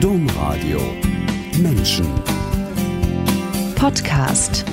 Domradio Menschen Podcast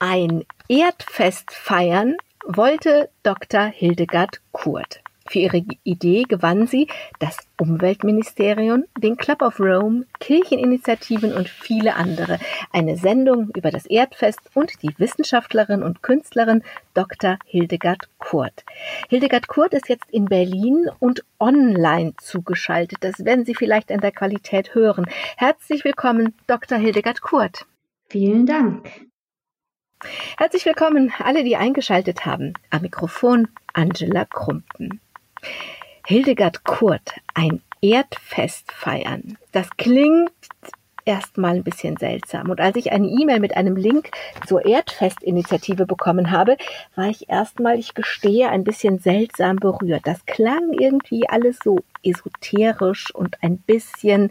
Ein Erdfest feiern wollte Dr. Hildegard Kurt. Für ihre Idee gewann sie das Umweltministerium, den Club of Rome, Kircheninitiativen und viele andere. Eine Sendung über das Erdfest und die Wissenschaftlerin und Künstlerin Dr. Hildegard Kurt. Hildegard Kurt ist jetzt in Berlin und online zugeschaltet. Das werden Sie vielleicht an der Qualität hören. Herzlich willkommen, Dr. Hildegard Kurt. Vielen Dank. Herzlich willkommen alle, die eingeschaltet haben. Am Mikrofon Angela Krumpen. Hildegard Kurt, ein Erdfest feiern. Das klingt erstmal ein bisschen seltsam. Und als ich eine E-Mail mit einem Link zur Erdfestinitiative bekommen habe, war ich erstmal, ich gestehe, ein bisschen seltsam berührt. Das klang irgendwie alles so esoterisch und ein bisschen,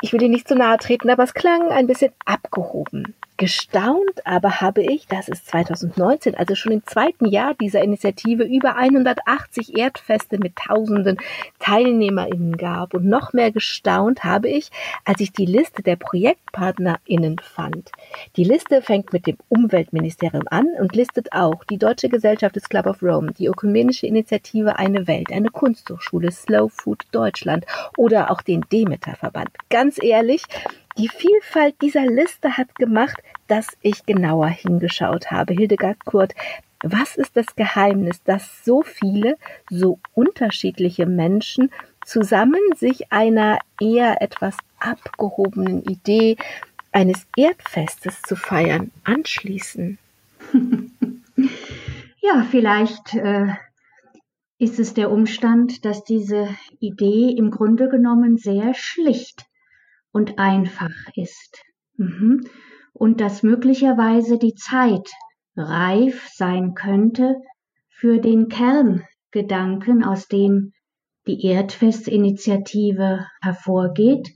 ich will Ihnen nicht zu nahe treten, aber es klang ein bisschen abgehoben. Gestaunt aber habe ich, dass es 2019, also schon im zweiten Jahr dieser Initiative, über 180 Erdfeste mit tausenden TeilnehmerInnen gab. Und noch mehr gestaunt habe ich, als ich die Liste der ProjektpartnerInnen fand. Die Liste fängt mit dem Umweltministerium an und listet auch die Deutsche Gesellschaft des Club of Rome, die Ökumenische Initiative Eine Welt, eine Kunsthochschule, Slow Food Deutschland oder auch den Demeter-Verband. Ganz ehrlich, die Vielfalt dieser Liste hat gemacht, dass ich genauer hingeschaut habe. Hildegard Kurt, was ist das Geheimnis, dass so viele, so unterschiedliche Menschen zusammen sich einer eher etwas abgehobenen Idee eines Erdfestes zu feiern anschließen? Ja, vielleicht äh, ist es der Umstand, dass diese Idee im Grunde genommen sehr schlicht und einfach ist. Mhm. Und dass möglicherweise die Zeit reif sein könnte für den Kerngedanken, aus dem die Erdfestinitiative hervorgeht.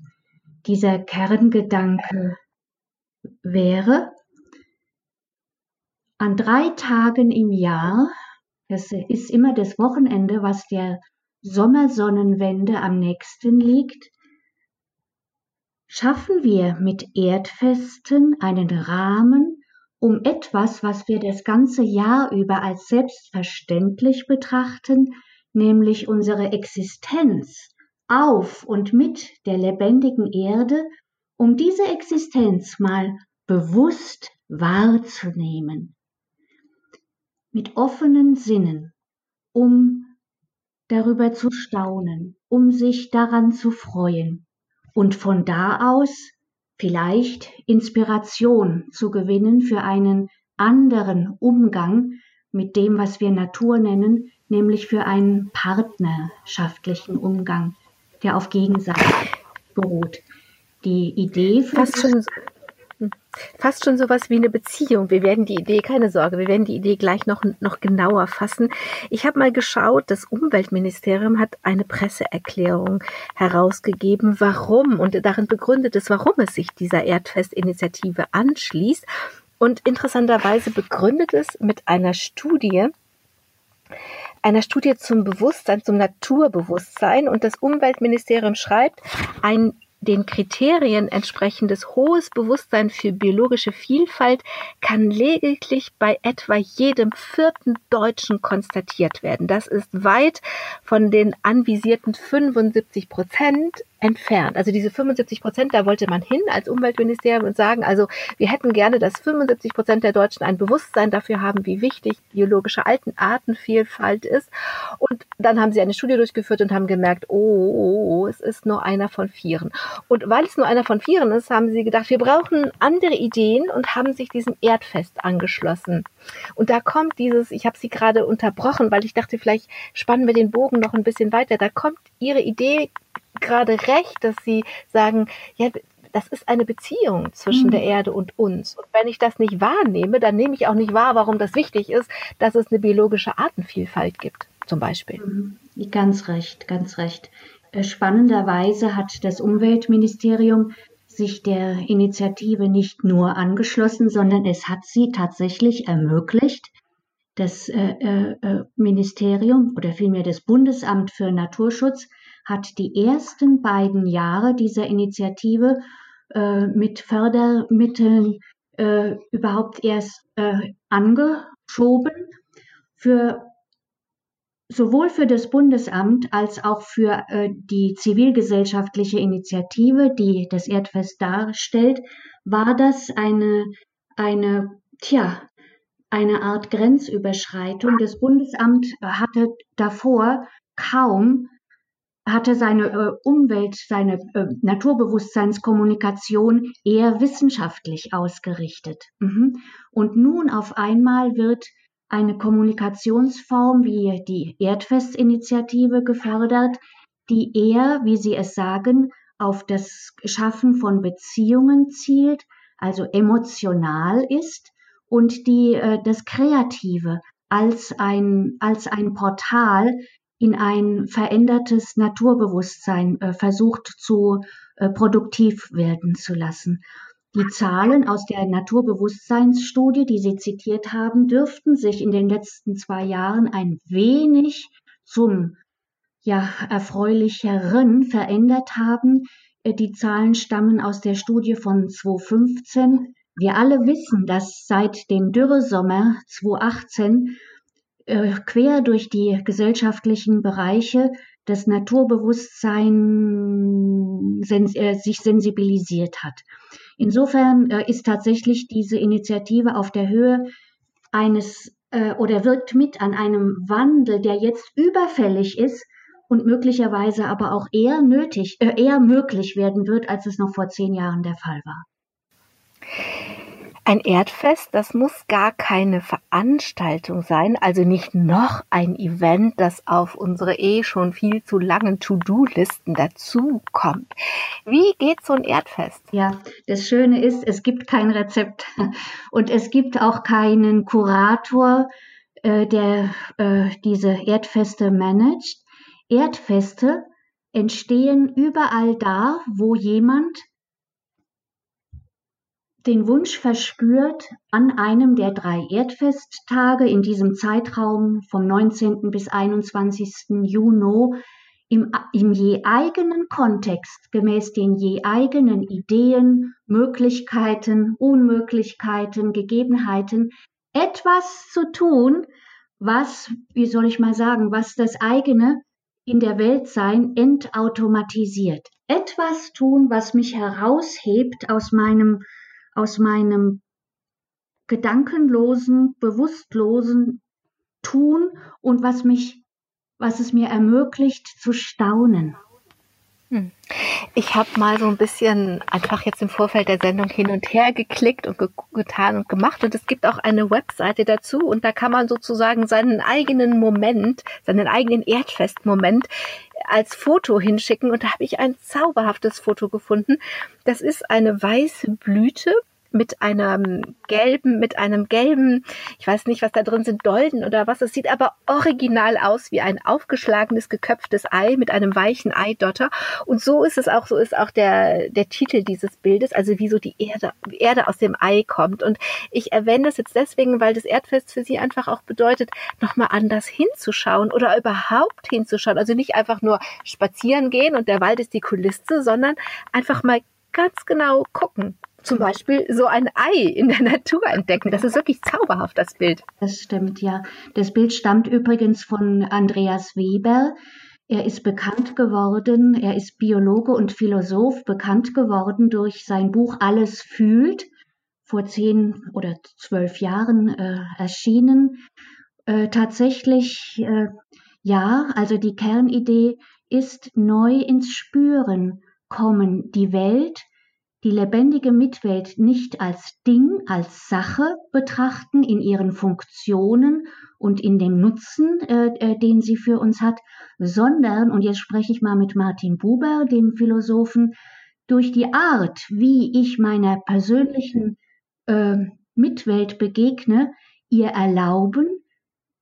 Dieser Kerngedanke wäre, an drei Tagen im Jahr, das ist immer das Wochenende, was der Sommersonnenwende am nächsten liegt, schaffen wir mit Erdfesten einen Rahmen, um etwas, was wir das ganze Jahr über als selbstverständlich betrachten, nämlich unsere Existenz auf und mit der lebendigen Erde, um diese Existenz mal bewusst wahrzunehmen. Mit offenen Sinnen, um darüber zu staunen, um sich daran zu freuen und von da aus vielleicht Inspiration zu gewinnen für einen anderen Umgang mit dem, was wir Natur nennen, nämlich für einen partnerschaftlichen Umgang, der auf Gegenseite beruht. Die Idee für Fast schon Fast schon sowas wie eine Beziehung. Wir werden die Idee, keine Sorge, wir werden die Idee gleich noch, noch genauer fassen. Ich habe mal geschaut, das Umweltministerium hat eine Presseerklärung herausgegeben, warum und darin begründet es, warum es sich dieser Erdfestinitiative anschließt. Und interessanterweise begründet es mit einer Studie, einer Studie zum Bewusstsein, zum Naturbewusstsein. Und das Umweltministerium schreibt, ein den Kriterien entsprechendes hohes Bewusstsein für biologische Vielfalt kann lediglich bei etwa jedem vierten Deutschen konstatiert werden. Das ist weit von den anvisierten 75 Prozent entfernt. Also diese 75 Prozent, da wollte man hin als Umweltministerium und sagen, also wir hätten gerne, dass 75 Prozent der Deutschen ein Bewusstsein dafür haben, wie wichtig biologische Artenvielfalt ist. Und dann haben sie eine Studie durchgeführt und haben gemerkt, oh, oh, oh, es ist nur einer von vieren. Und weil es nur einer von vieren ist, haben sie gedacht, wir brauchen andere Ideen und haben sich diesem Erdfest angeschlossen. Und da kommt dieses, ich habe sie gerade unterbrochen, weil ich dachte, vielleicht spannen wir den Bogen noch ein bisschen weiter. Da kommt ihre Idee gerade recht, dass Sie sagen, ja, das ist eine Beziehung zwischen mhm. der Erde und uns. Und wenn ich das nicht wahrnehme, dann nehme ich auch nicht wahr, warum das wichtig ist, dass es eine biologische Artenvielfalt gibt, zum Beispiel. Mhm. Ganz recht, ganz recht. Äh, spannenderweise hat das Umweltministerium sich der Initiative nicht nur angeschlossen, sondern es hat sie tatsächlich ermöglicht, Das äh, äh, Ministerium oder vielmehr das Bundesamt für Naturschutz hat die ersten beiden Jahre dieser Initiative äh, mit Fördermitteln äh, überhaupt erst äh, angeschoben. Für sowohl für das Bundesamt als auch für äh, die zivilgesellschaftliche Initiative, die das Erdfest darstellt, war das eine, eine, tja, eine Art Grenzüberschreitung. Das Bundesamt hatte davor kaum hatte seine äh, Umwelt, seine äh, Naturbewusstseinskommunikation eher wissenschaftlich ausgerichtet. Mhm. Und nun auf einmal wird eine Kommunikationsform wie die Erdfestinitiative gefördert, die eher, wie Sie es sagen, auf das Schaffen von Beziehungen zielt, also emotional ist und die äh, das Kreative als ein als ein Portal in ein verändertes Naturbewusstsein äh, versucht zu äh, produktiv werden zu lassen. Die Zahlen aus der Naturbewusstseinsstudie, die Sie zitiert haben, dürften sich in den letzten zwei Jahren ein wenig zum ja, erfreulicheren verändert haben. Äh, die Zahlen stammen aus der Studie von 2015. Wir alle wissen, dass seit dem Dürresommer 2018 äh, quer durch die gesellschaftlichen Bereiche das Naturbewusstsein sens äh, sich sensibilisiert hat. Insofern äh, ist tatsächlich diese Initiative auf der Höhe eines äh, oder wirkt mit an einem Wandel, der jetzt überfällig ist und möglicherweise aber auch eher nötig, äh, eher möglich werden wird, als es noch vor zehn Jahren der Fall war. Ein Erdfest, das muss gar keine Veranstaltung sein, also nicht noch ein Event, das auf unsere eh schon viel zu langen To-Do-Listen dazukommt. Wie geht so ein Erdfest? Ja, das Schöne ist, es gibt kein Rezept und es gibt auch keinen Kurator, äh, der äh, diese Erdfeste managt. Erdfeste entstehen überall da, wo jemand den Wunsch verspürt, an einem der drei Erdfesttage in diesem Zeitraum vom 19. bis 21. Juni im, im je eigenen Kontext, gemäß den je eigenen Ideen, Möglichkeiten, Unmöglichkeiten, Gegebenheiten, etwas zu tun, was, wie soll ich mal sagen, was das eigene in der Weltsein entautomatisiert. Etwas tun, was mich heraushebt aus meinem aus meinem gedankenlosen, bewusstlosen Tun und was mich, was es mir ermöglicht zu staunen. Ich habe mal so ein bisschen einfach jetzt im Vorfeld der Sendung hin und her geklickt und ge getan und gemacht. Und es gibt auch eine Webseite dazu. Und da kann man sozusagen seinen eigenen Moment, seinen eigenen Erdfestmoment als Foto hinschicken. Und da habe ich ein zauberhaftes Foto gefunden. Das ist eine weiße Blüte mit einem gelben, mit einem gelben, ich weiß nicht, was da drin sind, Dolden oder was. Es sieht aber original aus wie ein aufgeschlagenes, geköpftes Ei mit einem weichen Eidotter. Und so ist es auch, so ist auch der, der Titel dieses Bildes, also wie so die Erde, Erde aus dem Ei kommt. Und ich erwähne das jetzt deswegen, weil das Erdfest für sie einfach auch bedeutet, nochmal anders hinzuschauen oder überhaupt hinzuschauen. Also nicht einfach nur spazieren gehen und der Wald ist die Kulisse, sondern einfach mal ganz genau gucken zum Beispiel so ein Ei in der Natur entdecken. Das ist wirklich zauberhaft, das Bild. Das stimmt, ja. Das Bild stammt übrigens von Andreas Weber. Er ist bekannt geworden, er ist Biologe und Philosoph, bekannt geworden durch sein Buch Alles fühlt, vor zehn oder zwölf Jahren äh, erschienen. Äh, tatsächlich, äh, ja, also die Kernidee ist neu ins Spüren kommen, die Welt die lebendige Mitwelt nicht als Ding, als Sache betrachten in ihren Funktionen und in dem Nutzen, äh, äh, den sie für uns hat, sondern, und jetzt spreche ich mal mit Martin Buber, dem Philosophen, durch die Art, wie ich meiner persönlichen äh, Mitwelt begegne, ihr erlauben,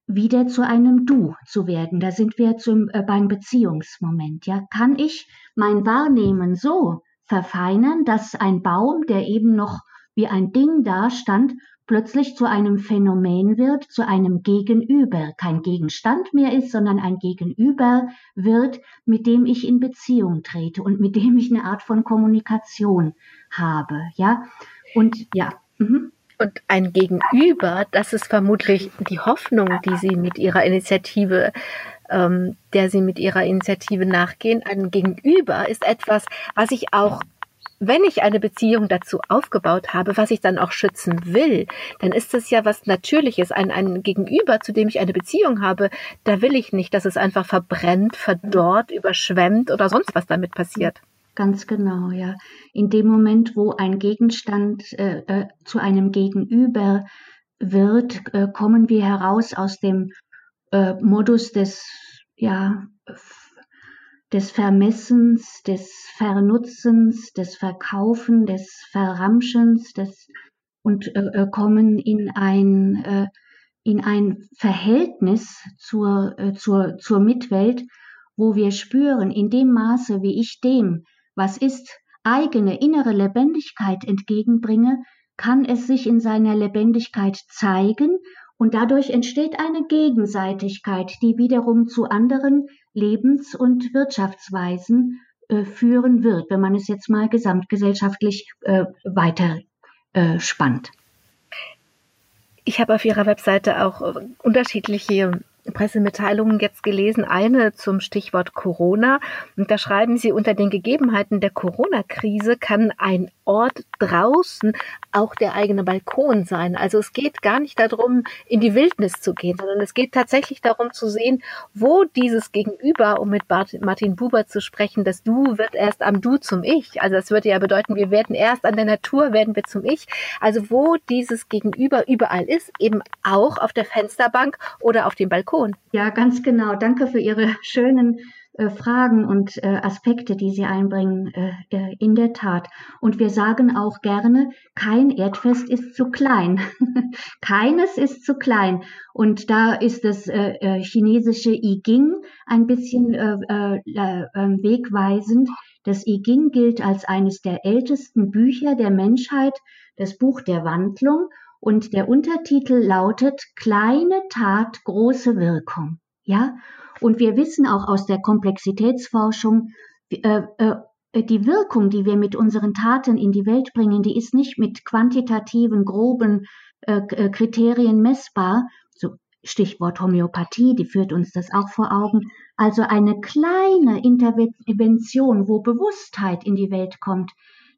wieder zu einem Du zu werden. Da sind wir zum, äh, beim Beziehungsmoment. Ja, kann ich mein Wahrnehmen so verfeinern, dass ein Baum, der eben noch wie ein Ding dastand, plötzlich zu einem Phänomen wird, zu einem Gegenüber, kein Gegenstand mehr ist, sondern ein Gegenüber wird, mit dem ich in Beziehung trete und mit dem ich eine Art von Kommunikation habe, ja. Und ja. Mhm. Und ein Gegenüber, das ist vermutlich die Hoffnung, die Sie mit Ihrer Initiative ähm, der Sie mit Ihrer Initiative nachgehen. Ein Gegenüber ist etwas, was ich auch wenn ich eine Beziehung dazu aufgebaut habe, was ich dann auch schützen will, dann ist das ja was Natürliches. Ein, ein Gegenüber, zu dem ich eine Beziehung habe, da will ich nicht, dass es einfach verbrennt, verdorrt, überschwemmt oder sonst was damit passiert. Ganz genau, ja. In dem Moment, wo ein Gegenstand äh, äh, zu einem Gegenüber wird, äh, kommen wir heraus aus dem äh, Modus des, ja, des Vermessens, des Vernutzens, des Verkaufen, des Verramschens, des und äh, äh, kommen in ein äh, in ein Verhältnis zur, äh, zur, zur Mitwelt, wo wir spüren, in dem Maße, wie ich dem, was ist, eigene innere Lebendigkeit entgegenbringe, kann es sich in seiner Lebendigkeit zeigen und dadurch entsteht eine Gegenseitigkeit, die wiederum zu anderen Lebens- und Wirtschaftsweisen äh, führen wird, wenn man es jetzt mal gesamtgesellschaftlich äh, weiter äh, spannt. Ich habe auf Ihrer Webseite auch äh, unterschiedliche Pressemitteilungen jetzt gelesen, eine zum Stichwort Corona. Und da schreiben Sie, unter den Gegebenheiten der Corona-Krise kann ein Ort draußen auch der eigene Balkon sein. Also es geht gar nicht darum, in die Wildnis zu gehen, sondern es geht tatsächlich darum zu sehen, wo dieses Gegenüber, um mit Martin Buber zu sprechen, das Du wird erst am Du zum Ich. Also das würde ja bedeuten, wir werden erst an der Natur, werden wir zum Ich. Also wo dieses Gegenüber überall ist, eben auch auf der Fensterbank oder auf dem Balkon. Ja, ganz genau. Danke für Ihre schönen äh, Fragen und äh, Aspekte, die Sie einbringen, äh, äh, in der Tat. Und wir sagen auch gerne, kein Erdfest ist zu klein. Keines ist zu klein. Und da ist das äh, äh, chinesische I Ging ein bisschen ähm, wegweisend. Das I Ging gilt als eines der ältesten Bücher der Menschheit, das Buch der Wandlung. Und der Untertitel lautet Kleine Tat, große Wirkung. Ja, und wir wissen auch aus der Komplexitätsforschung, äh, äh, die Wirkung, die wir mit unseren Taten in die Welt bringen, die ist nicht mit quantitativen, groben äh, äh Kriterien messbar. So Stichwort Homöopathie, die führt uns das auch vor Augen. Also eine kleine Intervention, wo Bewusstheit in die Welt kommt,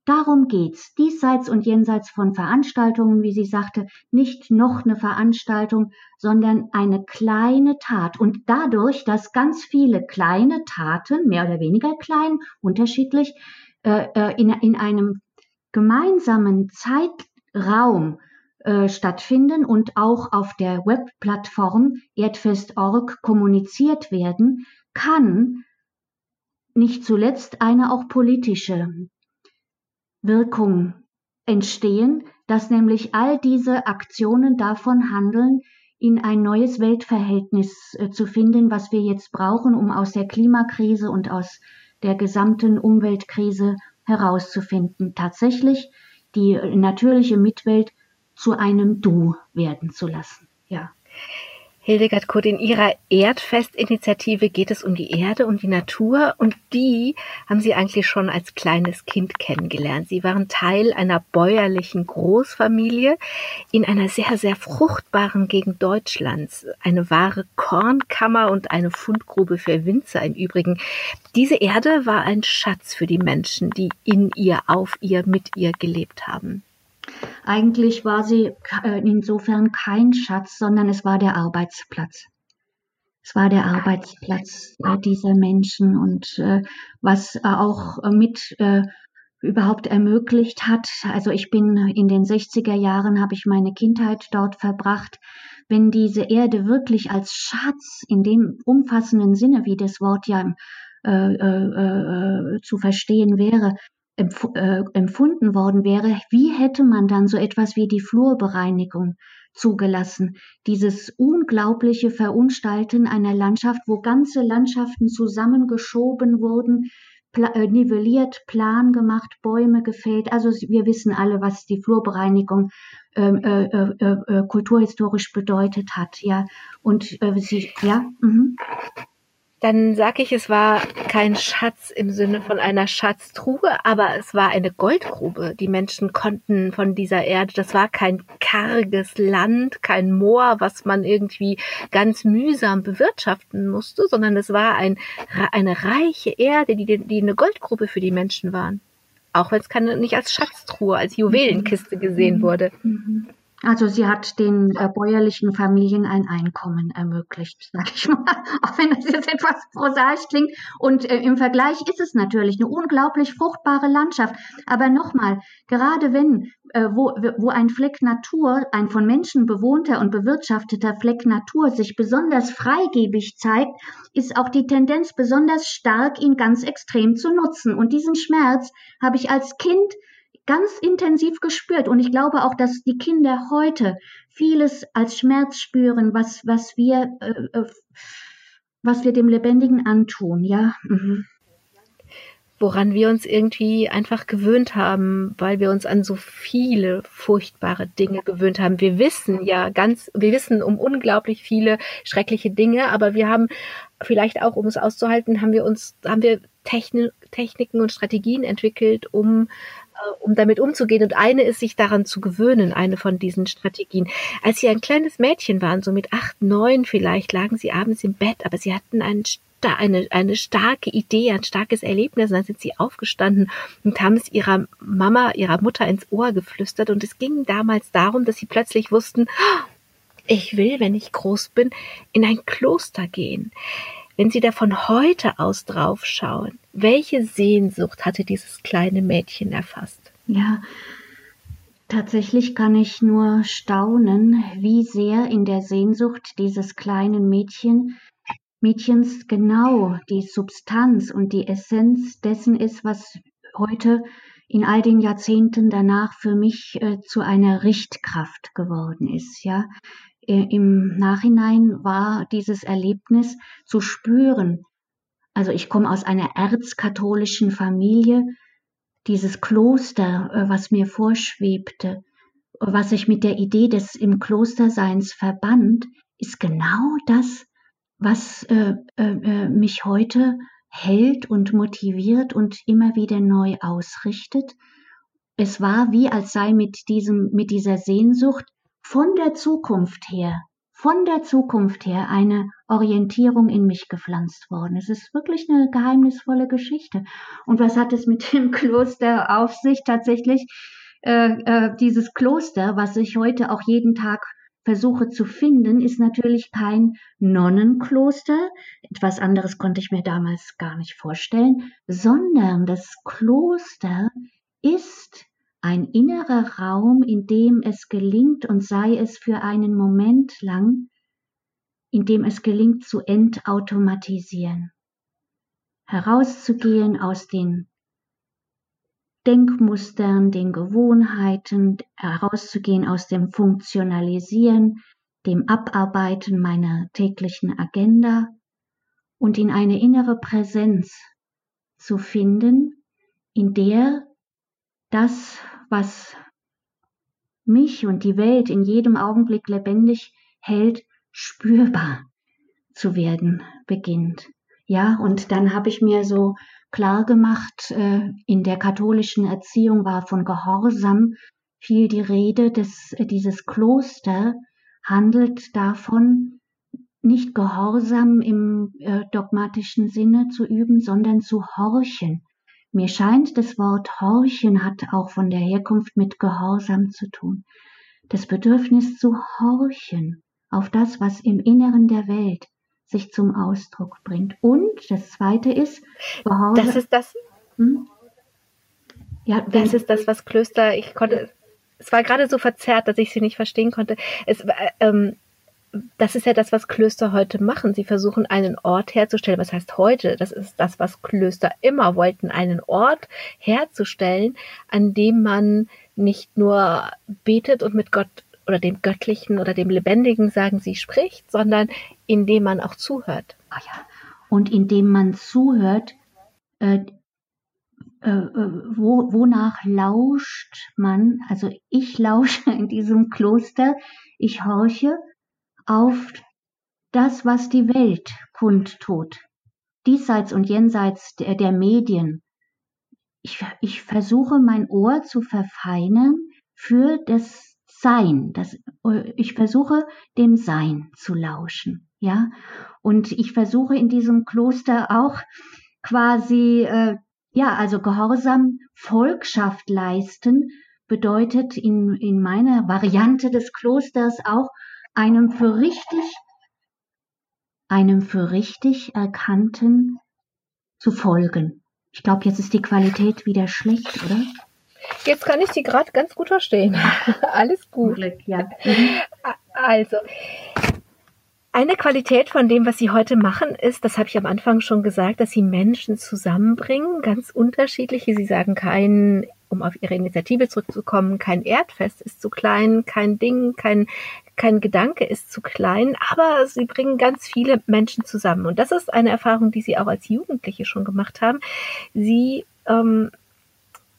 Darum geht's. Diesseits und jenseits von Veranstaltungen, wie sie sagte, nicht noch eine Veranstaltung, sondern eine kleine Tat. Und dadurch, dass ganz viele kleine Taten, mehr oder weniger klein, unterschiedlich, äh, äh in, in einem gemeinsamen Zeitraum äh, stattfinden und auch auf der Webplattform erdfest.org kommuniziert werden, kann nicht zuletzt eine auch politische Wirkung entstehen, dass nämlich all diese Aktionen davon handeln, in ein neues Weltverhältnis äh, zu finden, was wir jetzt brauchen, um aus der Klimakrise und aus der gesamten Umweltkrise herauszufinden, tatsächlich die natürliche Mitwelt zu einem Du werden zu lassen. Ja. Hildegard Kurt, in Ihrer Erdfest-Initiative geht es um die Erde und die Natur und die haben Sie eigentlich schon als kleines Kind kennengelernt. Sie waren Teil einer bäuerlichen Großfamilie in einer sehr, sehr fruchtbaren Gegend Deutschlands. Eine wahre Kornkammer und eine Fundgrube für Winzer im Übrigen. Diese Erde war ein Schatz für die Menschen, die in ihr, auf ihr, mit ihr gelebt haben. Eigentlich war sie äh, insofern kein Schatz, sondern es war der Arbeitsplatz. Es war der Arbeitsplatz äh, dieser Menschen und äh, was auch mit überhaupt ermöglicht hat. Also ich bin in den 60er Jahren, habe ich meine Kindheit dort verbracht. Wenn diese Erde wirklich als Schatz in dem umfassenden Sinne, wie das Wort ja äh, äh, zu verstehen wäre, äh, empfunden worden wäre, wie hätte man dann so etwas wie die Flurbereinigung zugelassen? Dieses unglaubliche Verunstalten einer Landschaft, wo ganze Landschaften zusammengeschoben wurden, pla äh, nivelliert, plan gemacht, Bäume gefällt. Also wir wissen alle, was die Flurbereinigung ähm, äh, äh, äh, kulturhistorisch bedeutet hat. Ja, und äh, sie, ja. Mhm dann sage ich, es war kein Schatz im Sinne von einer Schatztruhe, aber es war eine Goldgrube. Die Menschen konnten von dieser Erde, das war kein karges Land, kein Moor, was man irgendwie ganz mühsam bewirtschaften musste, sondern es war ein, eine reiche Erde, die, die eine Goldgrube für die Menschen waren. Auch wenn es keine, nicht als Schatztruhe, als Juwelenkiste gesehen wurde. Mhm. Also sie hat den äh, bäuerlichen Familien ein Einkommen ermöglicht, sage ich mal, auch wenn das jetzt etwas prosaisch klingt. Und äh, im Vergleich ist es natürlich eine unglaublich fruchtbare Landschaft. Aber nochmal, gerade wenn, äh, wo, wo ein Fleck Natur, ein von Menschen bewohnter und bewirtschafteter Fleck Natur sich besonders freigebig zeigt, ist auch die Tendenz besonders stark, ihn ganz extrem zu nutzen. Und diesen Schmerz habe ich als Kind ganz intensiv gespürt. Und ich glaube auch, dass die Kinder heute vieles als Schmerz spüren, was, was wir, äh, äh, was wir dem Lebendigen antun, ja. Mhm. Woran wir uns irgendwie einfach gewöhnt haben, weil wir uns an so viele furchtbare Dinge gewöhnt haben. Wir wissen ja ganz, wir wissen um unglaublich viele schreckliche Dinge, aber wir haben vielleicht auch, um es auszuhalten, haben wir uns, haben wir Technik, Techniken und Strategien entwickelt, um um damit umzugehen. Und eine ist, sich daran zu gewöhnen, eine von diesen Strategien. Als sie ein kleines Mädchen waren, so mit acht, neun vielleicht, lagen sie abends im Bett, aber sie hatten einen eine, eine starke Idee, ein starkes Erlebnis. Und dann sind sie aufgestanden und haben es ihrer Mama, ihrer Mutter ins Ohr geflüstert. Und es ging damals darum, dass sie plötzlich wussten, ich will, wenn ich groß bin, in ein Kloster gehen. Wenn Sie da von heute aus drauf schauen, welche Sehnsucht hatte dieses kleine Mädchen erfasst? Ja, tatsächlich kann ich nur staunen, wie sehr in der Sehnsucht dieses kleinen Mädchen Mädchens genau die Substanz und die Essenz dessen ist, was heute in all den Jahrzehnten danach für mich äh, zu einer Richtkraft geworden ist. Ja, äh, im Nachhinein war dieses Erlebnis zu spüren. Also ich komme aus einer erzkatholischen Familie. Dieses Kloster, äh, was mir vorschwebte, was sich mit der Idee des im Klosterseins verband, ist genau das, was äh, äh, mich heute hält und motiviert und immer wieder neu ausrichtet. Es war wie als sei mit diesem, mit dieser Sehnsucht von der Zukunft her, von der Zukunft her eine Orientierung in mich gepflanzt worden. Es ist wirklich eine geheimnisvolle Geschichte. Und was hat es mit dem Kloster auf sich tatsächlich? Äh, äh, dieses Kloster, was ich heute auch jeden Tag versuche zu finden, ist natürlich kein Nonnenkloster. Etwas anderes konnte ich mir damals gar nicht vorstellen, sondern das Kloster ist ein innerer Raum, in dem es gelingt und sei es für einen Moment lang, in dem es gelingt zu entautomatisieren, herauszugehen aus den Denkmustern, den Gewohnheiten, herauszugehen aus dem Funktionalisieren, dem Abarbeiten meiner täglichen Agenda und in eine innere Präsenz zu finden, in der das, was mich und die Welt in jedem Augenblick lebendig hält, spürbar zu werden beginnt. Ja, und dann habe ich mir so klar gemacht, äh, in der katholischen Erziehung war von Gehorsam viel die Rede, dass äh, dieses Kloster handelt davon, nicht Gehorsam im äh, dogmatischen Sinne zu üben, sondern zu horchen, mir scheint, das Wort horchen hat auch von der Herkunft mit Gehorsam zu tun. Das Bedürfnis zu horchen auf das, was im Inneren der Welt sich zum Ausdruck bringt. Und das Zweite ist, Gehorsam. Das ist das. Hm? Ja, das ist das, was Klöster. Ich konnte. Es war gerade so verzerrt, dass ich sie nicht verstehen konnte. Es, äh, ähm, das ist ja das, was Klöster heute machen. Sie versuchen einen Ort herzustellen. Was heißt heute? Das ist das, was Klöster immer wollten, einen Ort herzustellen, an dem man nicht nur betet und mit Gott oder dem Göttlichen oder dem Lebendigen, sagen sie, spricht, sondern in dem man auch zuhört. Ah ja. Und indem man zuhört, äh, äh, äh, wo, wonach lauscht man? Also ich lausche in diesem Kloster, ich horche auf das, was die Welt kundtut, diesseits und jenseits der, der Medien. Ich, ich versuche mein Ohr zu verfeinern für das Sein. Das, ich versuche dem Sein zu lauschen, ja. Und ich versuche in diesem Kloster auch quasi äh, ja, also Gehorsam, Volkschaft leisten bedeutet in, in meiner Variante des Klosters auch einem für richtig, einem für richtig erkannten zu folgen. Ich glaube, jetzt ist die Qualität wieder schlecht, oder? Jetzt kann ich Sie gerade ganz gut verstehen. Alles gut. Glück, ja. Also, eine Qualität von dem, was Sie heute machen, ist, das habe ich am Anfang schon gesagt, dass Sie Menschen zusammenbringen, ganz unterschiedliche. Sie sagen kein, um auf Ihre Initiative zurückzukommen, kein Erdfest ist zu klein, kein Ding, kein, kein Gedanke ist zu klein, aber Sie bringen ganz viele Menschen zusammen. Und das ist eine Erfahrung, die Sie auch als Jugendliche schon gemacht haben. Sie ähm,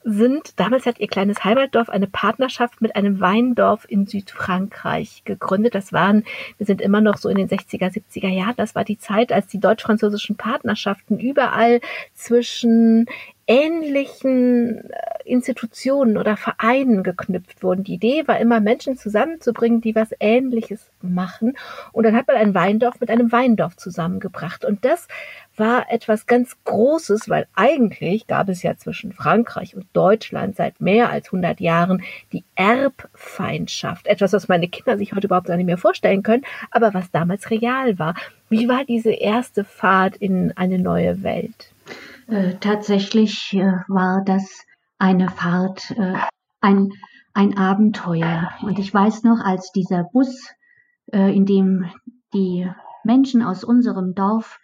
sind, damals hat ihr kleines Heimatdorf eine Partnerschaft mit einem Weindorf in Südfrankreich gegründet. Das waren, wir sind immer noch so in den 60er, 70er Jahren, das war die Zeit, als die deutsch-französischen Partnerschaften überall zwischen ähnlichen äh, Institutionen oder Vereinen geknüpft wurden. Die Idee war immer, Menschen zusammenzubringen, die was Ähnliches machen. Und dann hat man ein Weindorf mit einem Weindorf zusammengebracht. Und das war etwas ganz Großes, weil eigentlich gab es ja zwischen Frankreich und Deutschland seit mehr als 100 Jahren die Erbfeindschaft. Etwas, was meine Kinder sich heute überhaupt gar nicht mehr vorstellen können, aber was damals real war. Wie war diese erste Fahrt in eine neue Welt? Äh, tatsächlich äh, war das eine Fahrt, äh, ein, ein Abenteuer. Und ich weiß noch, als dieser Bus, äh, in dem die Menschen aus unserem Dorf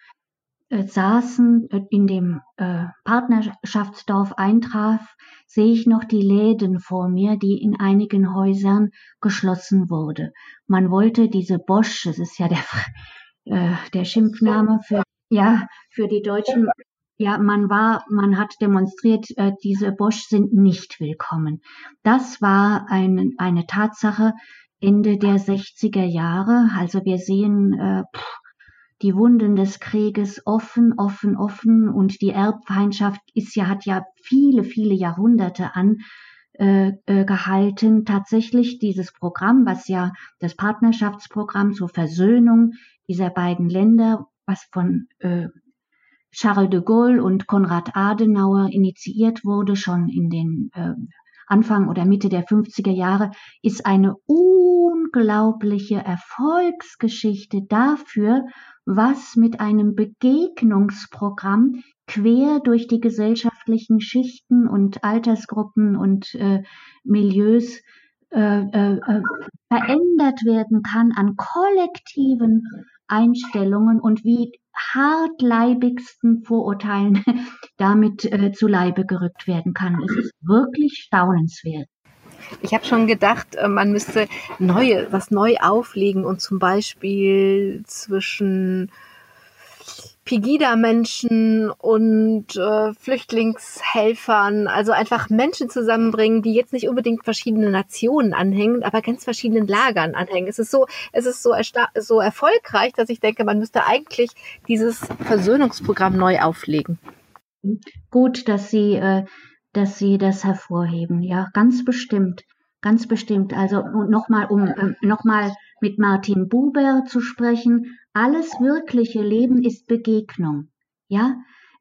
äh, saßen, in dem Partnerschaftsdorf eintraf, sehe ich noch die Läden vor mir, die in einigen Häusern geschlossen wurde. Man wollte diese Bosch, das ist ja der, der Schimpfname für, ja, für die Deutschen, ja, man war, man hat demonstriert, äh, diese Bosch sind nicht willkommen. Das war ein, eine Tatsache Ende der 60er Jahre. Also wir sehen, äh, pff, die Wunden des Krieges offen, offen, offen und die Erbfeindschaft ist ja, hat ja viele, viele Jahrhunderte an äh, äh, gehalten. Tatsächlich dieses Programm, was ja das Partnerschaftsprogramm zur Versöhnung dieser beiden Länder, was von äh, Charles de Gaulle und Konrad Adenauer initiiert wurde, schon in den äh, Anfang oder Mitte der 50er Jahre, ist eine unglaubliche Erfolgsgeschichte dafür, was mit einem Begegnungsprogramm quer durch die gesellschaftlichen Schichten und Altersgruppen und äh, Milieus äh, äh, äh, verändert werden kann an kollektiven Einstellungen und wie hartleibigsten Vorurteilen damit äh, zu Leibe gerückt werden kann. Es ist wirklich staunenswert. Ich habe schon gedacht, man müsste neue, was neu auflegen und zum Beispiel zwischen Pegida-Menschen und äh, Flüchtlingshelfern, also einfach Menschen zusammenbringen, die jetzt nicht unbedingt verschiedene Nationen anhängen, aber ganz verschiedenen Lagern anhängen. Es ist so, es ist so, so erfolgreich, dass ich denke, man müsste eigentlich dieses Versöhnungsprogramm neu auflegen. Gut, dass Sie äh, dass Sie das hervorheben. Ja, ganz bestimmt, ganz bestimmt. Also nochmal, um äh, nochmal mit Martin Buber zu sprechen, alles wirkliche Leben ist Begegnung. Ja,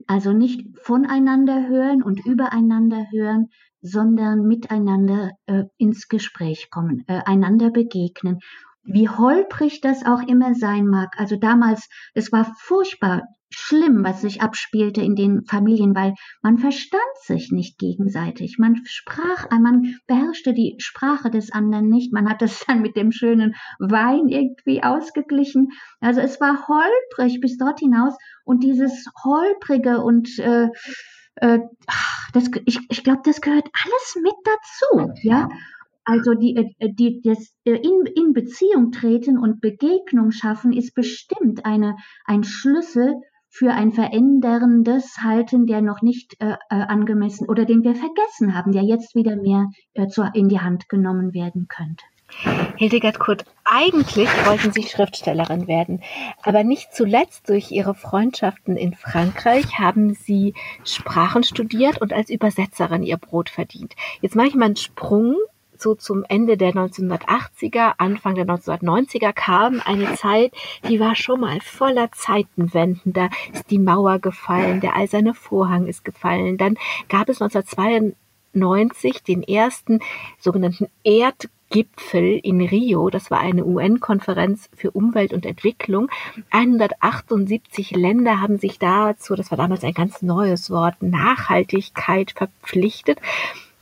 also nicht voneinander hören und übereinander hören, sondern miteinander äh, ins Gespräch kommen, äh, einander begegnen. Wie holprig das auch immer sein mag. Also damals, es war furchtbar schlimm, was sich abspielte in den Familien, weil man verstand sich nicht gegenseitig. Man sprach, äh, man beherrschte die Sprache des anderen nicht. Man hat es dann mit dem schönen Wein irgendwie ausgeglichen. Also es war holprig bis dort hinaus und dieses holprige und äh, äh, das, ich, ich glaube, das gehört alles mit dazu, ja. Also die, äh, die, das äh, in, in Beziehung treten und Begegnung schaffen ist bestimmt eine, ein Schlüssel für ein veränderndes halten, der noch nicht äh, äh, angemessen oder den wir vergessen haben, der jetzt wieder mehr äh, zu, in die Hand genommen werden könnte. Hildegard Kurt, eigentlich wollten Sie Schriftstellerin werden, aber nicht zuletzt durch Ihre Freundschaften in Frankreich haben Sie Sprachen studiert und als Übersetzerin Ihr Brot verdient. Jetzt mache ich mal einen Sprung so zum Ende der 1980er, Anfang der 1990er kam eine Zeit, die war schon mal voller Zeitenwenden. Da ist die Mauer gefallen, der eiserne Vorhang ist gefallen. Dann gab es 1992 den ersten sogenannten Erdgipfel in Rio. Das war eine UN-Konferenz für Umwelt und Entwicklung. 178 Länder haben sich dazu, das war damals ein ganz neues Wort, Nachhaltigkeit verpflichtet.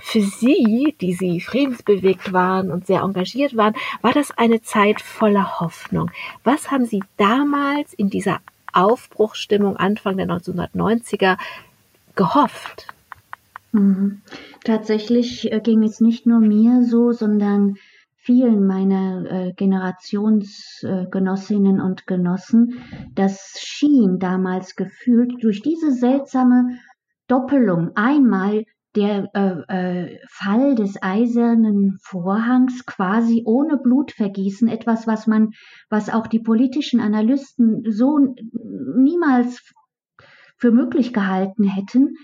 Für Sie, die Sie friedensbewegt waren und sehr engagiert waren, war das eine Zeit voller Hoffnung. Was haben Sie damals in dieser Aufbruchsstimmung Anfang der 1990er gehofft? Mhm. Tatsächlich äh, ging es nicht nur mir so, sondern vielen meiner äh, Generationsgenossinnen äh, und Genossen. Das schien damals gefühlt durch diese seltsame Doppelung. Einmal der äh, äh, Fall des eisernen Vorhangs quasi ohne Blutvergießen, etwas, was man, was auch die politischen Analysten so niemals für möglich gehalten hätten,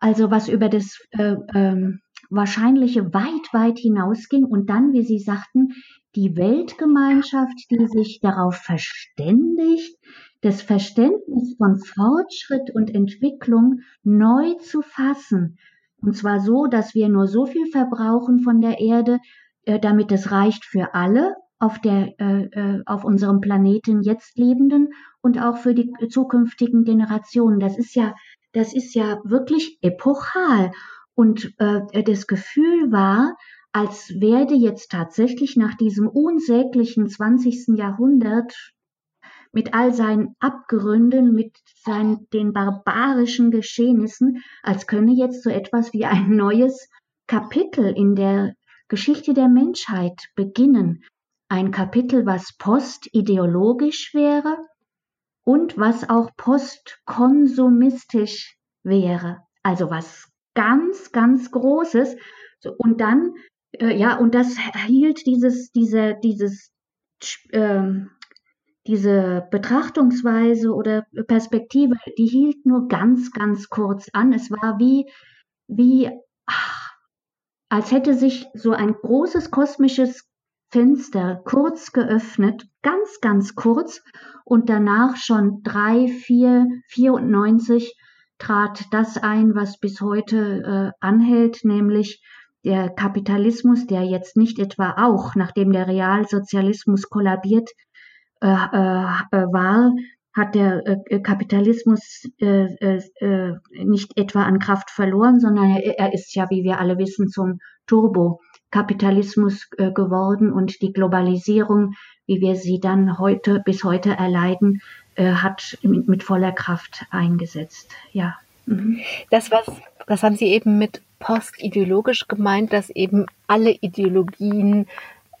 also was über das äh, äh, Wahrscheinliche weit, weit hinausging und dann, wie Sie sagten, die Weltgemeinschaft, die sich darauf verständigt, das Verständnis von Fortschritt und Entwicklung neu zu fassen, und zwar so, dass wir nur so viel verbrauchen von der Erde, äh, damit es reicht für alle auf, der, äh, äh, auf unserem Planeten jetzt Lebenden und auch für die zukünftigen Generationen. Das ist ja, das ist ja wirklich epochal. Und äh, das Gefühl war, als werde jetzt tatsächlich nach diesem unsäglichen 20. Jahrhundert mit all seinen Abgründen, mit seinen, den barbarischen Geschehnissen, als könne jetzt so etwas wie ein neues Kapitel in der Geschichte der Menschheit beginnen. Ein Kapitel, was postideologisch wäre und was auch postkonsumistisch wäre. Also was ganz, ganz Großes. Und dann, äh, ja, und das hielt dieses, diese, dieses äh, diese Betrachtungsweise oder Perspektive, die hielt nur ganz, ganz kurz an. Es war wie, wie, ach, als hätte sich so ein großes kosmisches Fenster kurz geöffnet, ganz, ganz kurz, und danach schon drei, vier, 94 trat das ein, was bis heute äh, anhält, nämlich der Kapitalismus, der jetzt nicht etwa auch, nachdem der Realsozialismus kollabiert äh, äh, äh, war, hat der äh, Kapitalismus nicht etwa an Kraft verloren, sondern er, ist ja, wie wir alle wissen, zum Turbo-Kapitalismus geworden und die Globalisierung, wie wir sie dann heute bis heute erleiden, hat mit, mit voller Kraft eingesetzt. Ja. Mhm. Das was, das haben Sie eben mit postideologisch gemeint, dass eben alle Ideologien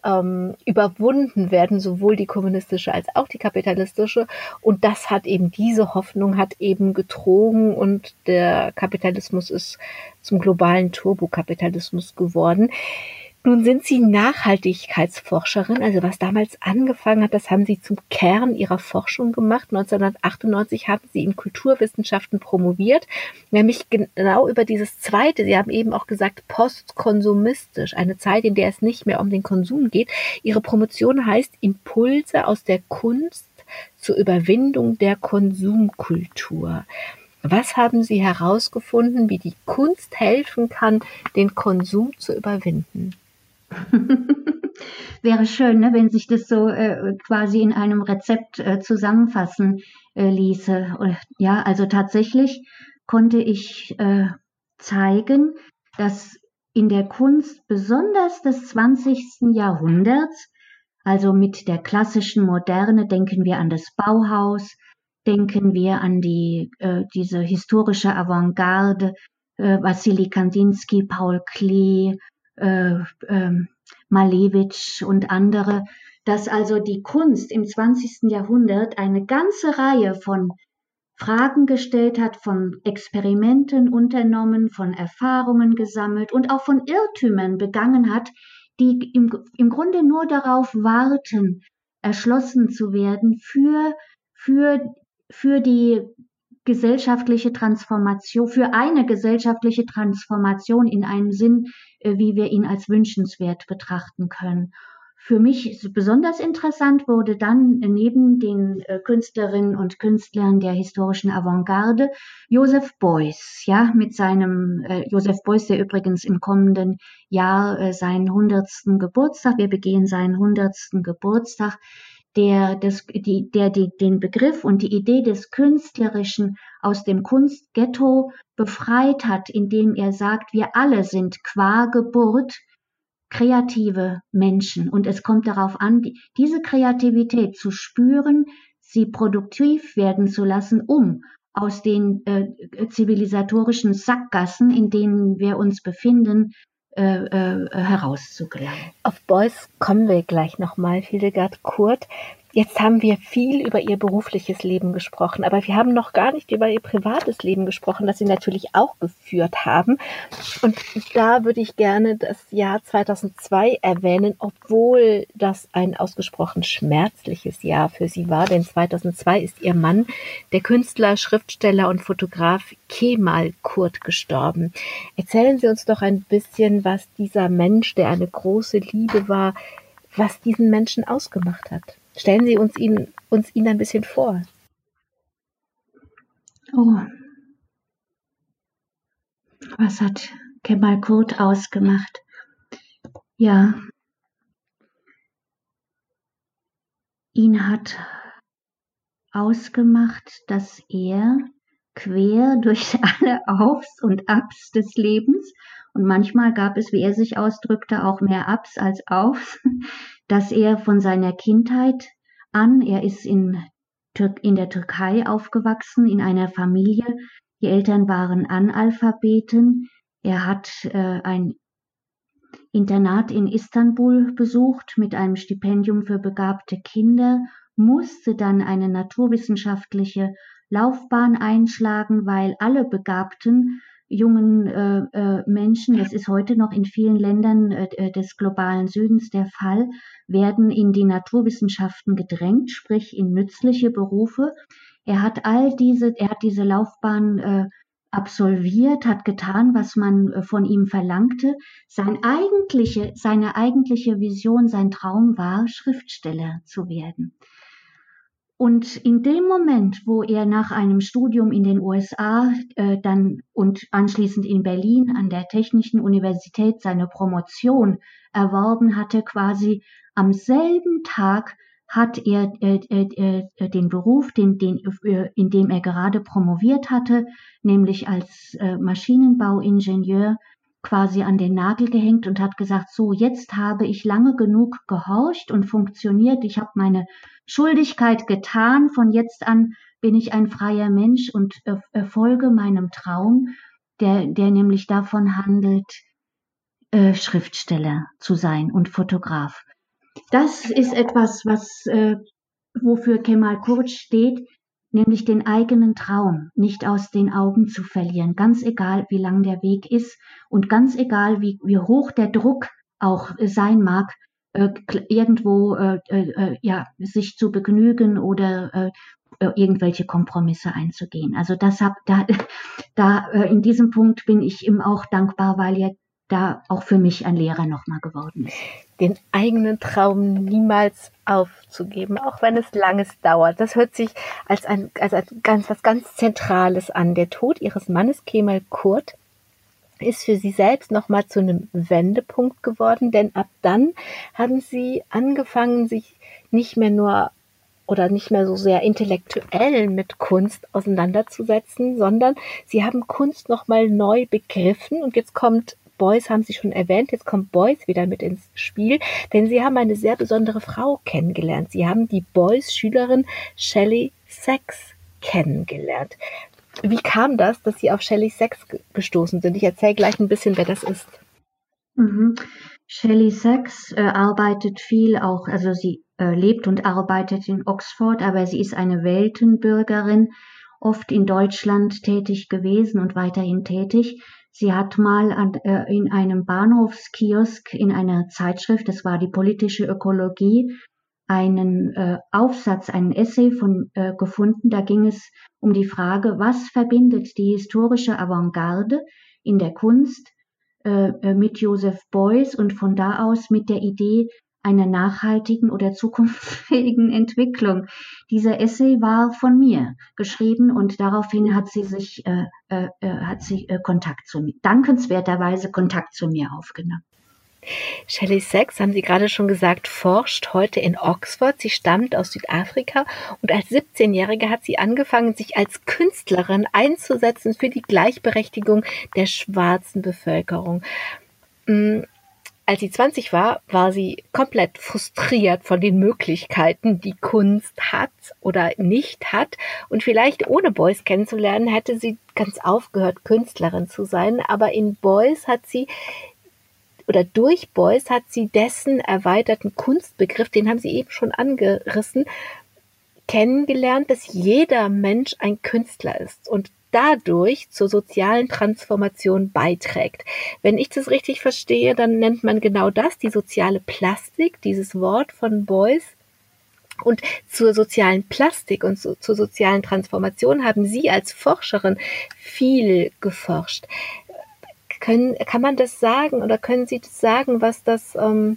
ähm, überwunden werden, sowohl die kommunistische als auch die kapitalistische. Und das hat eben diese Hoffnung hat eben getrogen und der Kapitalismus ist zum globalen Turbokapitalismus geworden. Nun sind Sie Nachhaltigkeitsforscherin, also was damals angefangen hat, das haben Sie zum Kern Ihrer Forschung gemacht. 1998 haben Sie in Kulturwissenschaften promoviert, nämlich genau über dieses zweite. Sie haben eben auch gesagt, postkonsumistisch, eine Zeit, in der es nicht mehr um den Konsum geht. Ihre Promotion heißt Impulse aus der Kunst zur Überwindung der Konsumkultur. Was haben Sie herausgefunden, wie die Kunst helfen kann, den Konsum zu überwinden? Wäre schön, ne, wenn sich das so äh, quasi in einem Rezept äh, zusammenfassen äh, ließe. Ja, also tatsächlich konnte ich äh, zeigen, dass in der Kunst besonders des 20. Jahrhunderts, also mit der klassischen Moderne, denken wir an das Bauhaus, denken wir an die, äh, diese historische Avantgarde, äh, Wassily Kandinsky, Paul Klee, äh, äh, Malevich und andere, dass also die Kunst im 20. Jahrhundert eine ganze Reihe von Fragen gestellt hat, von Experimenten unternommen, von Erfahrungen gesammelt und auch von Irrtümern begangen hat, die im, im Grunde nur darauf warten, erschlossen zu werden für, für, für die gesellschaftliche Transformation, für eine gesellschaftliche Transformation in einem Sinn, äh, wie wir ihn als wünschenswert betrachten können. Für mich besonders interessant wurde dann neben den äh, Künstlerinnen und Künstlern der historischen Avantgarde Joseph Beuys, ja, mit seinem äh, Joseph Beuys, der übrigens im kommenden Jahr äh, seinen hundertsten Geburtstag, wir begehen seinen hundertsten Geburtstag, der, das, die, der die, den Begriff und die Idee des Künstlerischen aus dem Kunstghetto befreit hat, indem er sagt, wir alle sind qua Geburt kreative Menschen. Und es kommt darauf an, diese Kreativität zu spüren, sie produktiv werden zu lassen, um aus den äh, zivilisatorischen Sackgassen, in denen wir uns befinden, äh, äh, herauszugelangen. Auf Beuys kommen wir gleich nochmal, Hildegard Kurt. Jetzt haben wir viel über ihr berufliches Leben gesprochen, aber wir haben noch gar nicht über ihr privates Leben gesprochen, das sie natürlich auch geführt haben. Und da würde ich gerne das Jahr 2002 erwähnen, obwohl das ein ausgesprochen schmerzliches Jahr für sie war, denn 2002 ist ihr Mann, der Künstler, Schriftsteller und Fotograf Kemal Kurt gestorben. Erzählen Sie uns doch ein bisschen, was dieser Mensch, der eine große Liebe war, was diesen Menschen ausgemacht hat. Stellen Sie uns ihn, uns ihn ein bisschen vor. Oh. Was hat Kemal Kurt ausgemacht? Ja. Ihn hat ausgemacht, dass er quer durch alle Aufs und Abs des Lebens und manchmal gab es, wie er sich ausdrückte, auch mehr Ups als Aufs, dass er von seiner Kindheit an, er ist in, in der Türkei aufgewachsen, in einer Familie, die Eltern waren Analphabeten, er hat äh, ein Internat in Istanbul besucht mit einem Stipendium für begabte Kinder, musste dann eine naturwissenschaftliche Laufbahn einschlagen, weil alle Begabten jungen äh, äh, Menschen, das ist heute noch in vielen Ländern äh, äh, des globalen Südens der Fall, werden in die Naturwissenschaften gedrängt, sprich in nützliche Berufe. Er hat all diese, er hat diese Laufbahn äh, absolviert, hat getan, was man äh, von ihm verlangte. Sein eigentliche, seine eigentliche Vision, sein Traum war, Schriftsteller zu werden. Und in dem Moment, wo er nach einem Studium in den USA äh, dann und anschließend in Berlin an der Technischen Universität seine Promotion erworben hatte, quasi am selben Tag hat er äh, äh, äh den Beruf, den, den, äh, in dem er gerade promoviert hatte, nämlich als äh, Maschinenbauingenieur, quasi an den Nagel gehängt und hat gesagt, so, jetzt habe ich lange genug gehorcht und funktioniert, ich habe meine Schuldigkeit getan, von jetzt an bin ich ein freier Mensch und erfolge meinem Traum, der, der nämlich davon handelt, äh, Schriftsteller zu sein und Fotograf. Das ist etwas, was, äh, wofür Kemal Kurt steht, nämlich den eigenen Traum nicht aus den Augen zu verlieren, ganz egal, wie lang der Weg ist und ganz egal, wie, wie hoch der Druck auch sein mag, äh, irgendwo äh, äh, ja, sich zu begnügen oder äh, äh, irgendwelche Kompromisse einzugehen. Also das hab, da, da äh, in diesem Punkt bin ich ihm auch dankbar, weil er da auch für mich ein Lehrer nochmal geworden ist. Den eigenen Traum niemals aufzugeben, auch wenn es langes dauert. Das hört sich als ein, als ein ganz, was ganz Zentrales an. Der Tod ihres Mannes Kemal Kurt ist für sie selbst nochmal zu einem Wendepunkt geworden, denn ab dann haben sie angefangen, sich nicht mehr nur oder nicht mehr so sehr intellektuell mit Kunst auseinanderzusetzen, sondern sie haben Kunst nochmal neu begriffen und jetzt kommt Beuys haben Sie schon erwähnt, jetzt kommt Beuys wieder mit ins Spiel, denn Sie haben eine sehr besondere Frau kennengelernt. Sie haben die Beuys-Schülerin Shelley Sachs kennengelernt. Wie kam das, dass Sie auf Shelley Sachs gestoßen sind? Ich erzähle gleich ein bisschen, wer das ist. Mhm. Shelley Sachs äh, arbeitet viel auch, also sie äh, lebt und arbeitet in Oxford, aber sie ist eine Weltenbürgerin oft in Deutschland tätig gewesen und weiterhin tätig. Sie hat mal an, äh, in einem Bahnhofskiosk in einer Zeitschrift, das war die politische Ökologie, einen äh, Aufsatz, einen Essay von äh, gefunden. Da ging es um die Frage, was verbindet die historische Avantgarde in der Kunst äh, äh mit Joseph Beuys und von da aus mit der Idee einer nachhaltigen oder zukunftsfähigen Entwicklung. Dieser Essay war von mir geschrieben und daraufhin hat sie sich äh, äh, äh hat sie äh, Kontakt zu mir, dankenswerterweise Kontakt zu mir aufgenommen. Shelley Sachs, haben Sie gerade schon gesagt, forscht heute in Oxford. Sie stammt aus Südafrika und als 17-Jährige hat sie angefangen, sich als Künstlerin einzusetzen für die Gleichberechtigung der schwarzen Bevölkerung. Mm, als sie 20 war, war sie komplett frustriert von den Möglichkeiten, die Kunst hat oder nicht hat. Und vielleicht ohne Beuys kennenzulernen, hätte sie ganz aufgehört, Künstlerin zu sein. Aber in Beuys hat sie oder durch Beuys hat sie dessen erweiterten Kunstbegriff, den haben Sie eben schon angerissen, kennengelernt, dass jeder Mensch ein Künstler ist und dadurch zur sozialen Transformation beiträgt. Wenn ich das richtig verstehe, dann nennt man genau das die soziale Plastik, dieses Wort von Beuys. Und zur sozialen Plastik und zu, zur sozialen Transformation haben Sie als Forscherin viel geforscht. Können, kann man das sagen oder können Sie das sagen, was das, ähm,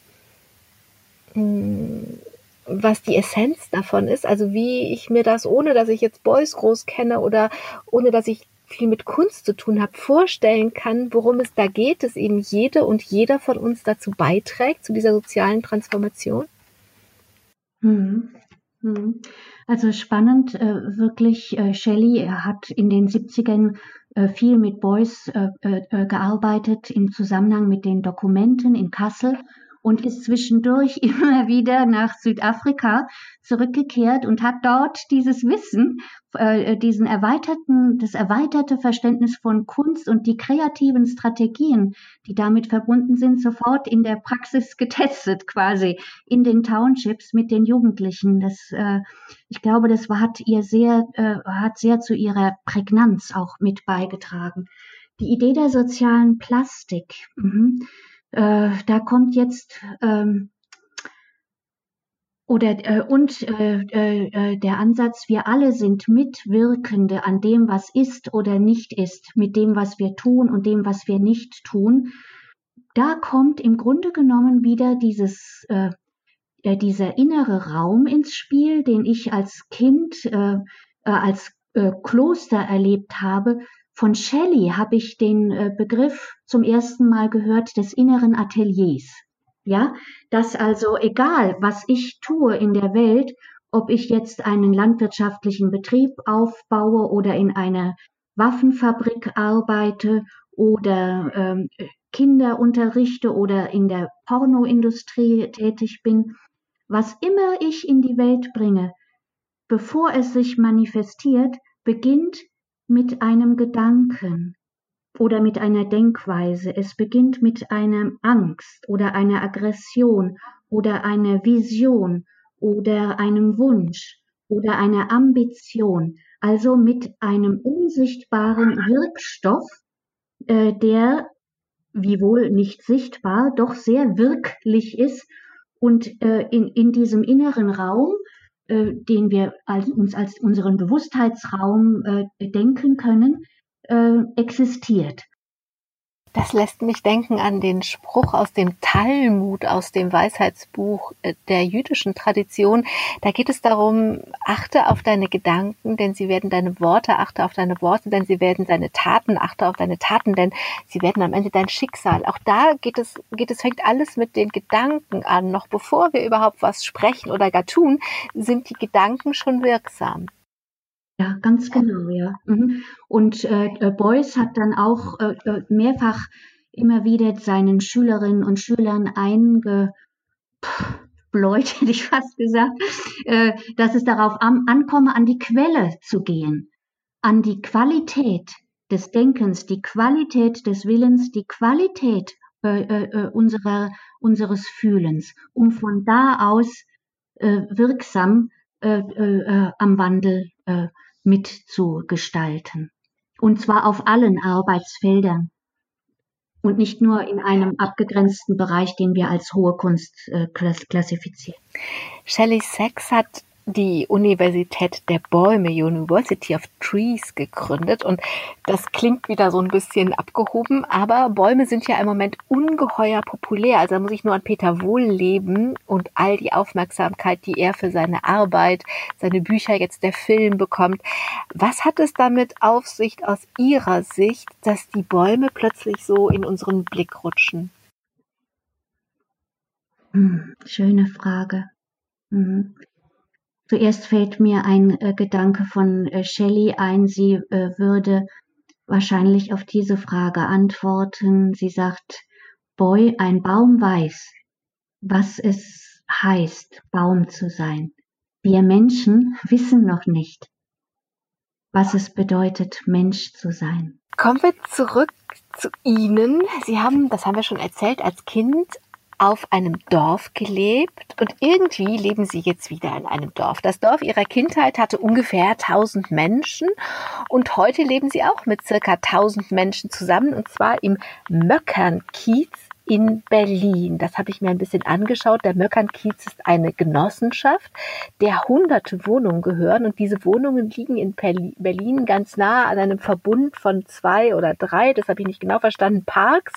hm, was die Essenz davon ist? Also wie ich mir das, ohne dass ich jetzt Beuys groß kenne oder ohne dass ich viel mit Kunst zu tun habe, vorstellen kann, worum es da geht, dass eben jede und jeder von uns dazu beiträgt, zu dieser sozialen Transformation? Hm. Hm. Also spannend, äh, wirklich, äh, Shelley hat in den 70ern äh, viel mit Beuys gearbeitet im Zusammenhang mit den Dokumenten in Kassel und ist zwischendurch immer wieder nach Südafrika zurückgekehrt und hat dort dieses Wissen, äh, diesen erweiterten, das erweiterte Verständnis von Kunst und die kreativen Strategien, die damit verbunden sind, sofort in der Praxis getestet, quasi in den Townships mit den Jugendlichen. Das, äh, ich glaube, das hat ihr sehr, äh, hat sehr zu ihrer Prägnanz auch mit beigetragen. Die Idee der sozialen Plastik. Mhm äh, da kommt jetzt ähm, oder äh, und äh, äh, äh, der Ansatz, wir alle sind Mitwirkende an dem, was ist oder nicht ist, mit dem, was wir tun und dem, was wir nicht tun. Da kommt im Grunde genommen wieder dieses äh, äh, dieser innere Raum ins Spiel, den ich als Kind äh, äh, als äh, Kloster erlebt habe, von Shelley habe ich den äh, Begriff zum ersten Mal gehört des inneren Ateliers. Ja, dass also egal, was ich tue in der Welt, ob ich jetzt einen landwirtschaftlichen Betrieb aufbaue oder in einer Waffenfabrik arbeite oder ähm, Kinder unterrichte oder in der Pornoindustrie tätig bin, was immer ich in die Welt bringe, bevor es sich manifestiert, beginnt mit einem Gedanken oder mit einer Denkweise. Es beginnt mit einer Angst oder einer Aggression oder einer Vision oder einem Wunsch oder einer Ambition, also mit einem unsichtbaren Wirkstoff, äh, der, wiewohl nicht sichtbar, doch sehr wirklich ist und äh, in, in diesem inneren Raum äh, den wir als, uns als unseren Bewusstheitsraum äh, denken können, äh, existiert. Das lässt mich denken an den Spruch aus dem Talmud, aus dem Weisheitsbuch äh, der jüdischen Tradition. Da geht es darum, achte auf deine Gedanken, denn sie werden deine Worte, achte auf deine Worte, denn sie werden deine Taten, achte auf deine Taten, denn sie werden am Ende dein Schicksal. Auch da geht es, geht es, fängt alles mit den Gedanken an. Noch bevor wir überhaupt was sprechen oder gar tun, sind die Gedanken schon wirksam. Ja, ganz genau, ja. Mhm. Und äh, äh, Beuys hat dann auch äh, äh, mehrfach immer wieder seinen Schülerinnen und Schülern eingebläut, hätte ich fast gesagt, äh, dass es darauf an, ankomme, an die Quelle zu gehen, an die Qualität des Denkens, die Qualität des Willens, die Qualität äh, äh, unserer, unseres Fühlens, um von da aus äh, wirksam äh, äh, am Wandel äh, mitzugestalten. Und zwar auf allen Arbeitsfeldern und nicht nur in einem abgegrenzten Bereich, den wir als hohe Kunst äh, klassifizieren. Shelley Sachs hat die Universität der Bäume, University of Trees, gegründet. Und das klingt wieder so ein bisschen abgehoben, aber Bäume sind ja im Moment ungeheuer populär. Also da muss ich nur an Peter Wohlleben und all die Aufmerksamkeit, die er für seine Arbeit, seine Bücher, jetzt der Film bekommt. Was hat es damit auf sich aus Ihrer Sicht, dass die Bäume plötzlich so in unseren Blick rutschen? Hm, schöne Frage. Mhm. Zuerst fällt mir ein äh, Gedanke von äh, Shelley ein, sie äh, würde wahrscheinlich auf diese Frage antworten. Sie sagt, Boy, ein Baum weiß, was es heißt, Baum zu sein. Wir Menschen wissen noch nicht, was es bedeutet, Mensch zu sein. Kommen wir zurück zu Ihnen. Sie haben, das haben wir schon erzählt, als Kind auf einem Dorf gelebt und irgendwie leben sie jetzt wieder in einem Dorf. Das Dorf ihrer Kindheit hatte ungefähr 1000 Menschen und heute leben sie auch mit circa 1000 Menschen zusammen und zwar im Möckernkiez in Berlin. Das habe ich mir ein bisschen angeschaut. Der Möckernkiez ist eine Genossenschaft, der hunderte Wohnungen gehören und diese Wohnungen liegen in Berlin ganz nah an einem Verbund von zwei oder drei, das habe ich nicht genau verstanden, Parks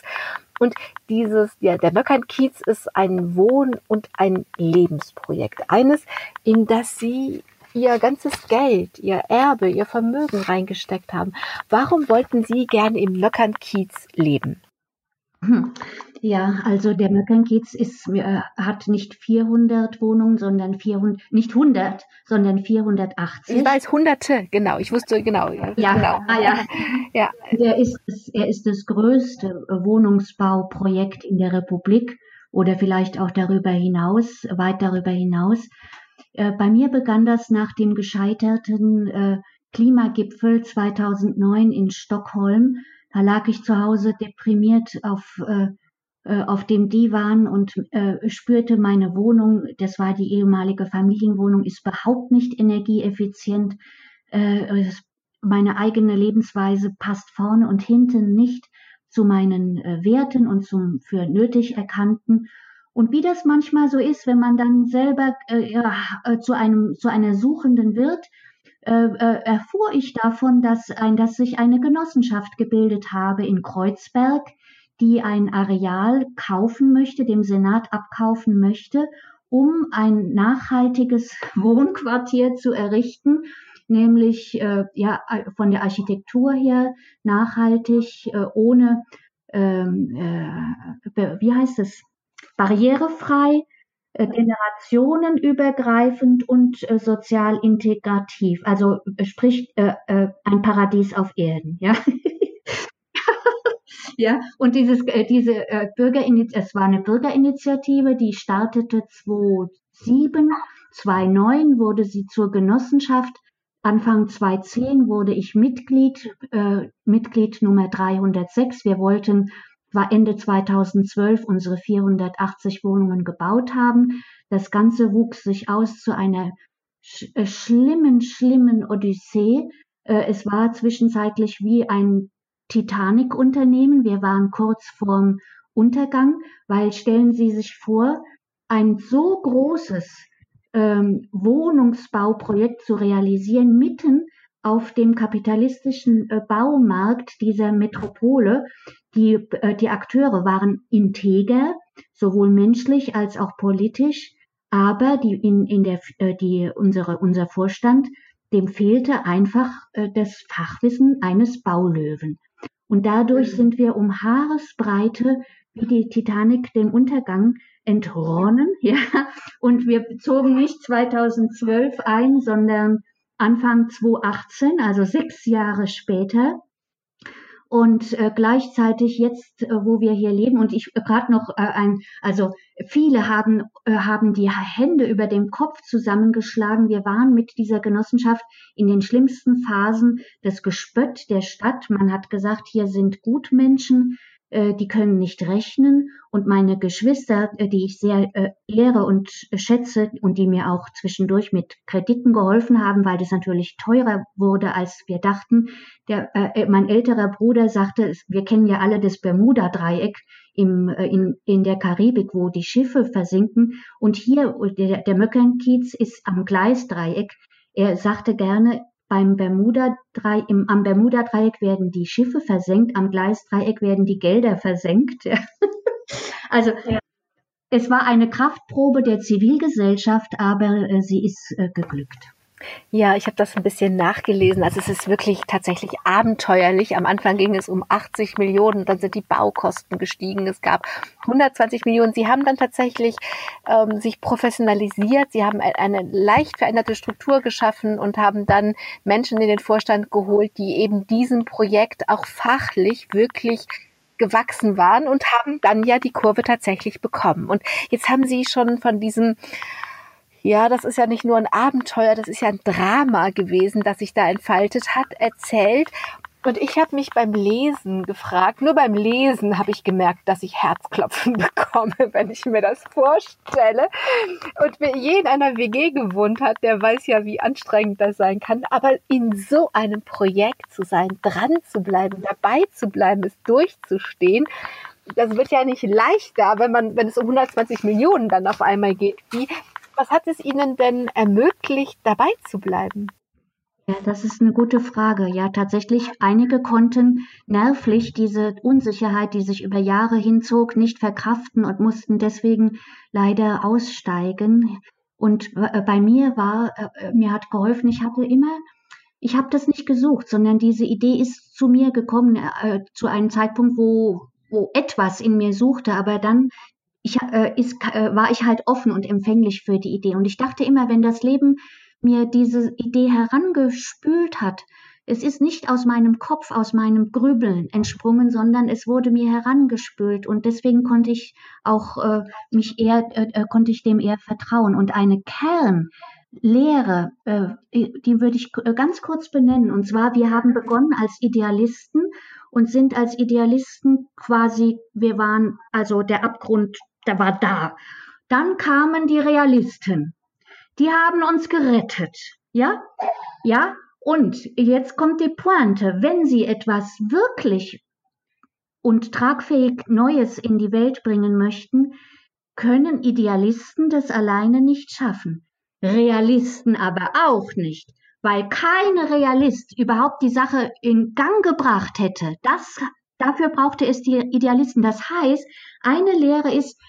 und dieses, ja, der Möckernkiez ist ein Wohn- und ein Lebensprojekt. Eines, in das Sie Ihr ganzes Geld, Ihr Erbe, Ihr Vermögen reingesteckt haben. Warum wollten Sie gerne im Möckernkiez leben? Ja, also der Möckernkiez ist, äh, hat nicht 400 Wohnungen, sondern 400, nicht 100, sondern 480. Ich weiß Hunderte, genau. Ich wusste genau. Ja, ja genau. Ah, ja. ja. Er ist, er ist das größte Wohnungsbauprojekt in der Republik oder vielleicht auch darüber hinaus, weit darüber hinaus. Äh, bei mir begann das nach dem gescheiterten äh, Klimagipfel 2009 in Stockholm da lag ich zu Hause deprimiert auf, äh, auf dem Divan und äh, spürte meine Wohnung, das war die ehemalige Familienwohnung, ist überhaupt nicht energieeffizient. Äh, meine eigene Lebensweise passt vorne und hinten nicht zu meinen äh, Werten und zum für nötig erkannten. Und wie das manchmal so ist, wenn man dann selber äh, äh, zu einem zu einer Suchenden wird, äh, äh, erfuhr ich davon, dass, ein, dass sich eine Genossenschaft gebildet habe in Kreuzberg, die ein Areal kaufen möchte, dem Senat abkaufen möchte, um ein nachhaltiges Wohnquartier zu errichten, nämlich äh, ja von der Architektur her nachhaltig, äh, ohne ähm, äh, wie heißt es barrierefrei, äh, generationenübergreifend und äh, sozial integrativ. Also äh, sprich äh, äh, ein Paradies auf Erden, ja. ja, und dieses, äh, diese äh, Bürgerinitiative, es war eine Bürgerinitiative, die startete 2007, 2009 wurde sie zur Genossenschaft. Anfang 2010 wurde ich Mitglied, äh, Mitglied Nummer 306. Wir wollten war Ende 2012 unsere 480 Wohnungen gebaut haben. Das Ganze wuchs sich aus zu einer sch äh, schlimmen, schlimmen Odyssee. Äh, es war zwischenzeitlich wie ein Titanic-Unternehmen. Wir waren kurz vorm Untergang, weil stellen Sie sich vor, ein so großes ähm, Wohnungsbauprojekt zu realisieren, mitten auf dem kapitalistischen äh, Baumarkt dieser Metropole. Die, äh, die Akteure waren integer, sowohl menschlich als auch politisch, aber die, in, in der, äh, die, unsere, unser Vorstand, dem fehlte einfach äh, das Fachwissen eines Baulöwen. Und dadurch sind wir um Haaresbreite wie die Titanic dem Untergang entronnen, ja. Und wir zogen nicht 2012 ein, sondern Anfang 2018, also sechs Jahre später. Und äh, gleichzeitig jetzt, äh, wo wir hier leben, und ich äh, gerade noch äh, ein, also viele haben, äh, haben die Hände über dem Kopf zusammengeschlagen. Wir waren mit dieser Genossenschaft in den schlimmsten Phasen des Gespött der Stadt. Man hat gesagt, hier sind Gutmenschen, die können nicht rechnen und meine Geschwister, äh, die ich sehr äh, ehre und schätze und die mir auch zwischendurch mit Krediten geholfen haben, weil das natürlich teurer wurde, als wir dachten. Der, äh, mein älterer Bruder sagte, wir kennen ja alle das Bermuda-Dreieck im, in, in der Karibik, wo die Schiffe versinken. Und hier, der, der Möckernkiez ist am Gleisdreieck. Er sagte gerne, beim Bermuda im, am Bermuda-Dreieck werden die Schiffe versenkt, am Gleisdreieck werden die Gelder versenkt. also ja. es war eine Kraftprobe der Zivilgesellschaft, aber äh, sie ist äh, geglückt. Ja, ich habe das ein bisschen nachgelesen. Also es ist wirklich tatsächlich abenteuerlich. Am Anfang ging es um 80 Millionen, dann sind die Baukosten gestiegen. Es gab 120 Millionen. Sie haben dann tatsächlich ähm, sich professionalisiert. Sie haben eine leicht veränderte Struktur geschaffen und haben dann Menschen in den Vorstand geholt, die eben diesem Projekt auch fachlich wirklich gewachsen waren und haben dann ja die Kurve tatsächlich bekommen. Und jetzt haben Sie schon von diesem ja, das ist ja nicht nur ein Abenteuer, das ist ja ein Drama gewesen, das sich da entfaltet hat, erzählt. Und ich habe mich beim Lesen gefragt, nur beim Lesen habe ich gemerkt, dass ich Herzklopfen bekomme, wenn ich mir das vorstelle. Und wer je in einer WG gewohnt hat, der weiß ja, wie anstrengend das sein kann. Aber in so einem Projekt zu sein, dran zu bleiben, dabei zu bleiben, es durchzustehen, das wird ja nicht leichter, wenn man, wenn es um 120 Millionen dann auf einmal geht. Wie, was hat es Ihnen denn ermöglicht, dabei zu bleiben? Ja, das ist eine gute Frage. Ja, tatsächlich, einige konnten nervlich diese Unsicherheit, die sich über Jahre hinzog, nicht verkraften und mussten deswegen leider aussteigen. Und äh, bei mir war, äh, mir hat geholfen, ich hatte immer, ich habe das nicht gesucht, sondern diese Idee ist zu mir gekommen, äh, zu einem Zeitpunkt, wo, wo etwas in mir suchte, aber dann ich, äh, ist, äh, war ich halt offen und empfänglich für die Idee. Und ich dachte immer, wenn das Leben mir diese Idee herangespült hat, es ist nicht aus meinem Kopf, aus meinem Grübeln entsprungen, sondern es wurde mir herangespült und deswegen konnte ich auch äh, mich eher, äh, äh konnte ich dem eher vertrauen. Und eine Kernlehre, äh, die würde ich äh, ganz kurz benennen. Und zwar, wir haben begonnen als Idealisten und sind als Idealisten quasi, wir waren also der Abgrund der war da. Dann kamen die Realisten. Die haben uns gerettet. Ja? Ja? Und jetzt kommt die Pointe. Wenn Sie etwas wirklich und tragfähig Neues in die Welt bringen möchten, können Idealisten das alleine nicht schaffen. Realisten aber auch nicht, weil kein Realist überhaupt die Sache in Gang gebracht hätte. Das, dafür brauchte es die Idealisten. Das heißt, eine Lehre ist,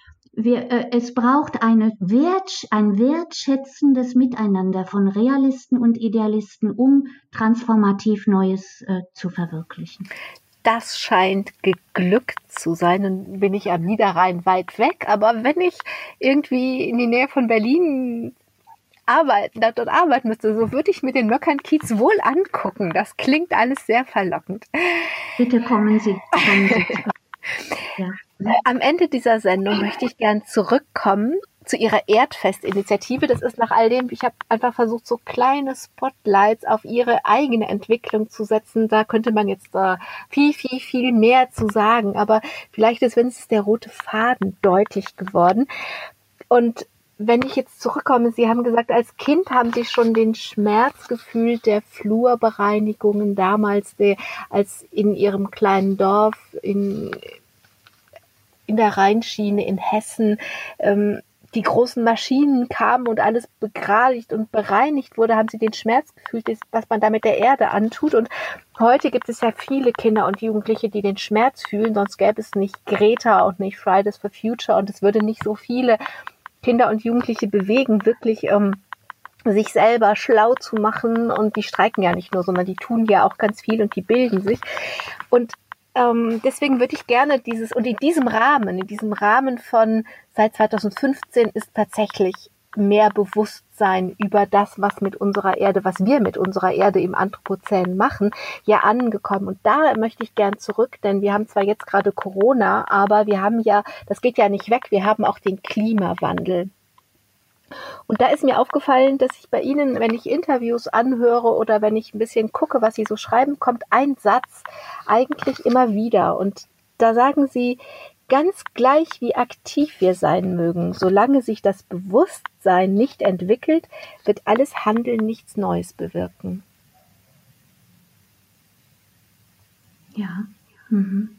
wir, äh, es braucht eine Wert, ein wertschätzendes Miteinander von Realisten und Idealisten, um transformativ Neues äh, zu verwirklichen. Das scheint geglückt zu sein. Nun bin ich am Niederrhein weit weg, aber wenn ich irgendwie in die Nähe von Berlin arbeiten, dort arbeiten müsste, so würde ich mir den Möckern-Kiez wohl angucken. Das klingt alles sehr verlockend. Bitte kommen Sie. Kommen Sie. ja. Am Ende dieser Sendung möchte ich gern zurückkommen zu Ihrer Erdfest-Initiative. Das ist nach all dem, ich habe einfach versucht, so kleine Spotlights auf Ihre eigene Entwicklung zu setzen. Da könnte man jetzt äh, viel, viel, viel mehr zu sagen. Aber vielleicht ist wenigstens der rote Faden deutlich geworden. Und wenn ich jetzt zurückkomme, Sie haben gesagt, als Kind haben Sie schon den Schmerz gefühlt der Flurbereinigungen damals, der, als in Ihrem kleinen Dorf in, in der Rheinschiene in Hessen ähm, die großen Maschinen kamen und alles begradigt und bereinigt wurde, haben sie den Schmerz gefühlt, was man da mit der Erde antut. Und heute gibt es ja viele Kinder und Jugendliche, die den Schmerz fühlen, sonst gäbe es nicht Greta und nicht Fridays for Future und es würde nicht so viele Kinder und Jugendliche bewegen, wirklich ähm, sich selber schlau zu machen. Und die streiken ja nicht nur, sondern die tun ja auch ganz viel und die bilden sich. Und ähm, deswegen würde ich gerne dieses, und in diesem Rahmen, in diesem Rahmen von seit 2015 ist tatsächlich mehr Bewusstsein über das, was mit unserer Erde, was wir mit unserer Erde im Anthropozän machen, ja angekommen. Und da möchte ich gern zurück, denn wir haben zwar jetzt gerade Corona, aber wir haben ja, das geht ja nicht weg, wir haben auch den Klimawandel. Und da ist mir aufgefallen, dass ich bei Ihnen, wenn ich Interviews anhöre oder wenn ich ein bisschen gucke, was Sie so schreiben, kommt ein Satz eigentlich immer wieder. Und da sagen Sie, ganz gleich wie aktiv wir sein mögen, solange sich das Bewusstsein nicht entwickelt, wird alles Handeln nichts Neues bewirken. Ja. Mhm.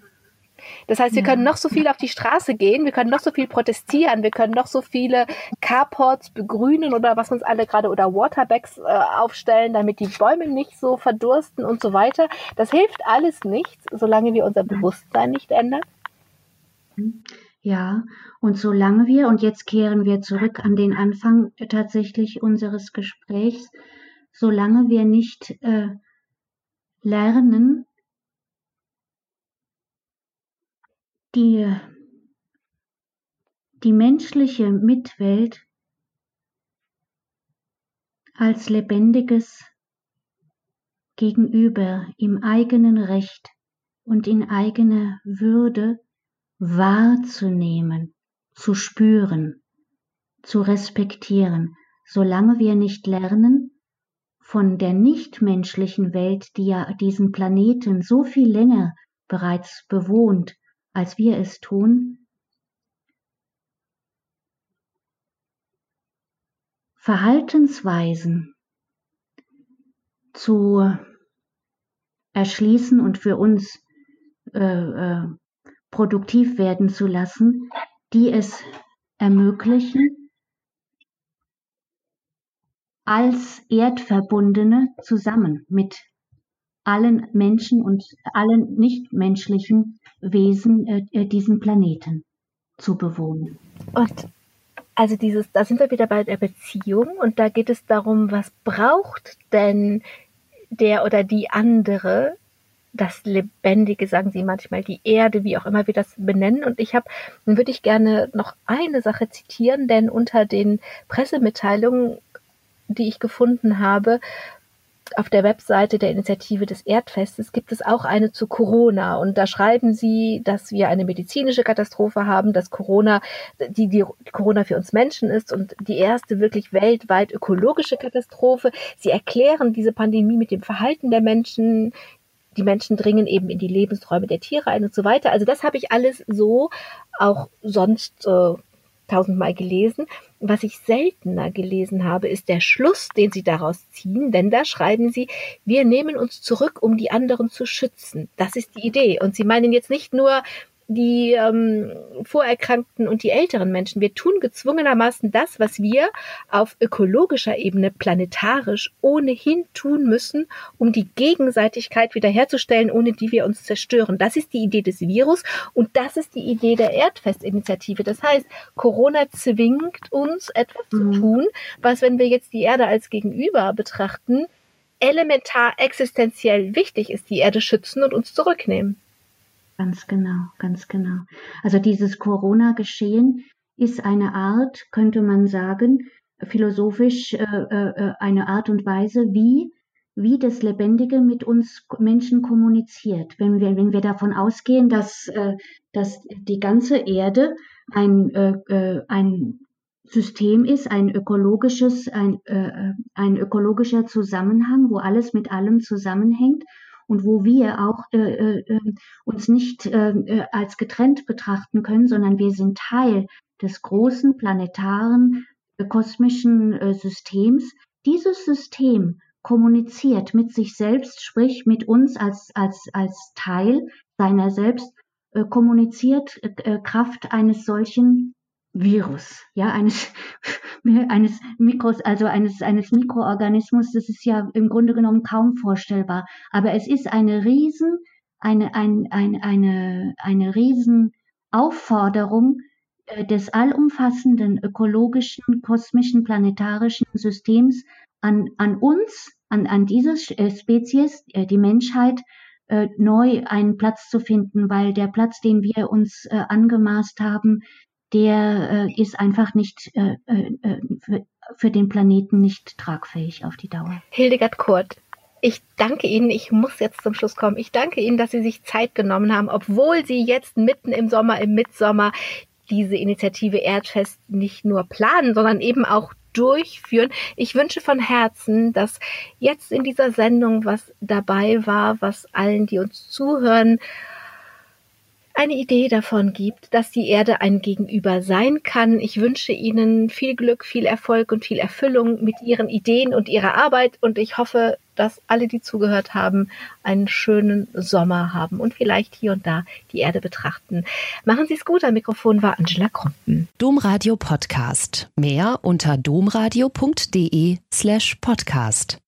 Das heißt, wir ja. können noch so viel auf die Straße gehen, wir können noch so viel protestieren, wir können noch so viele Carports begrünen oder was uns alle gerade oder Waterbags äh, aufstellen, damit die Bäume nicht so verdursten und so weiter. Das hilft alles nichts, solange wir unser Bewusstsein nicht ändern. Ja, und solange wir, und jetzt kehren wir zurück an den Anfang tatsächlich unseres Gesprächs, solange wir nicht äh, lernen, die, die menschliche Mitwelt als lebendiges Gegenüber im eigenen Recht und in eigener Würde wahrzunehmen, zu spüren, zu respektieren, solange wir nicht lernen, von der nichtmenschlichen Welt, die ja diesen Planeten so viel länger bereits bewohnt, als wir es tun, Verhaltensweisen zu erschließen und für uns äh, äh, produktiv werden zu lassen, die es ermöglichen, als Erdverbundene zusammen mit allen Menschen und allen nichtmenschlichen Wesen äh, äh, diesen Planeten zu bewohnen. Und also dieses, da sind wir wieder bei der Beziehung und da geht es darum, was braucht denn der oder die andere, das Lebendige, sagen Sie manchmal, die Erde, wie auch immer wir das benennen. Und ich habe, dann würde ich gerne noch eine Sache zitieren, denn unter den Pressemitteilungen, die ich gefunden habe, auf der Webseite der Initiative des Erdfestes gibt es auch eine zu Corona. Und da schreiben sie, dass wir eine medizinische Katastrophe haben, dass Corona, die, die Corona für uns Menschen ist und die erste wirklich weltweit ökologische Katastrophe. Sie erklären diese Pandemie mit dem Verhalten der Menschen. Die Menschen dringen eben in die Lebensräume der Tiere ein und so weiter. Also das habe ich alles so auch sonst äh, tausendmal gelesen. Was ich seltener gelesen habe, ist der Schluss, den Sie daraus ziehen, denn da schreiben Sie, wir nehmen uns zurück, um die anderen zu schützen. Das ist die Idee. Und Sie meinen jetzt nicht nur, die ähm, Vorerkrankten und die älteren Menschen. Wir tun gezwungenermaßen das, was wir auf ökologischer Ebene planetarisch ohnehin tun müssen, um die Gegenseitigkeit wiederherzustellen, ohne die wir uns zerstören. Das ist die Idee des Virus und das ist die Idee der Erdfestinitiative. Das heißt, Corona zwingt uns etwas mhm. zu tun, was, wenn wir jetzt die Erde als Gegenüber betrachten, elementar existenziell wichtig ist, die Erde schützen und uns zurücknehmen. Ganz genau, ganz genau. Also dieses Corona-Geschehen ist eine Art, könnte man sagen, philosophisch äh, äh, eine Art und Weise, wie wie das Lebendige mit uns Menschen kommuniziert. Wenn wir, wenn wir davon ausgehen, dass, äh, dass die ganze Erde ein, äh, äh ein System ist, ein ökologisches, ein, äh, äh, ein ökologischer Zusammenhang, wo alles mit allem zusammenhängt und wo wir auch äh, äh, ähm, uns nicht äh, äh, als getrennt betrachten können, sondern wir sind Teil des großen planetaren äh, kosmischen äh, Systems. Dieses System kommuniziert mit sich selbst, sprich mit uns als, als, als Teil seiner selbst, äh, kommuniziert Kraft eines solchen Virus, ja, eines, eines Mikros, also eines, eines Mikroorganismus, das ist ja im Grunde genommen kaum vorstellbar. Aber es ist eine riesen, eine, ein, ein, eine, eine riesen Aufforderung äh, des allumfassenden ökologischen, kosmischen, planetarischen Systems an, an uns, an, an diese äh, Spezies, äh, die Menschheit, neu einen Platz zu finden, weil der Platz, den wir uns angemaßt haben, der äh, ist einfach nicht äh, äh, für, für den Planeten nicht tragfähig auf die Dauer. Hildegard Kurt, ich danke Ihnen, ich muss jetzt zum Schluss kommen. Ich danke Ihnen, dass Sie sich Zeit genommen haben, obwohl Sie jetzt mitten im Sommer, im Mitsommer diese Initiative Erdfest nicht nur planen, sondern eben auch durchführen. Ich wünsche von Herzen, dass jetzt in dieser Sendung was dabei war, was allen, die uns zuhören, eine Idee davon gibt, dass die Erde ein Gegenüber sein kann. Ich wünsche Ihnen viel Glück, viel Erfolg und viel Erfüllung mit Ihren Ideen und Ihrer Arbeit und ich hoffe, dass alle, die zugehört haben, einen schönen Sommer haben und vielleicht hier und da die Erde betrachten. Machen Sie es gut. Am Mikrofon war Angela Krumpen. Domradio Podcast. Mehr unter domradio.de slash podcast.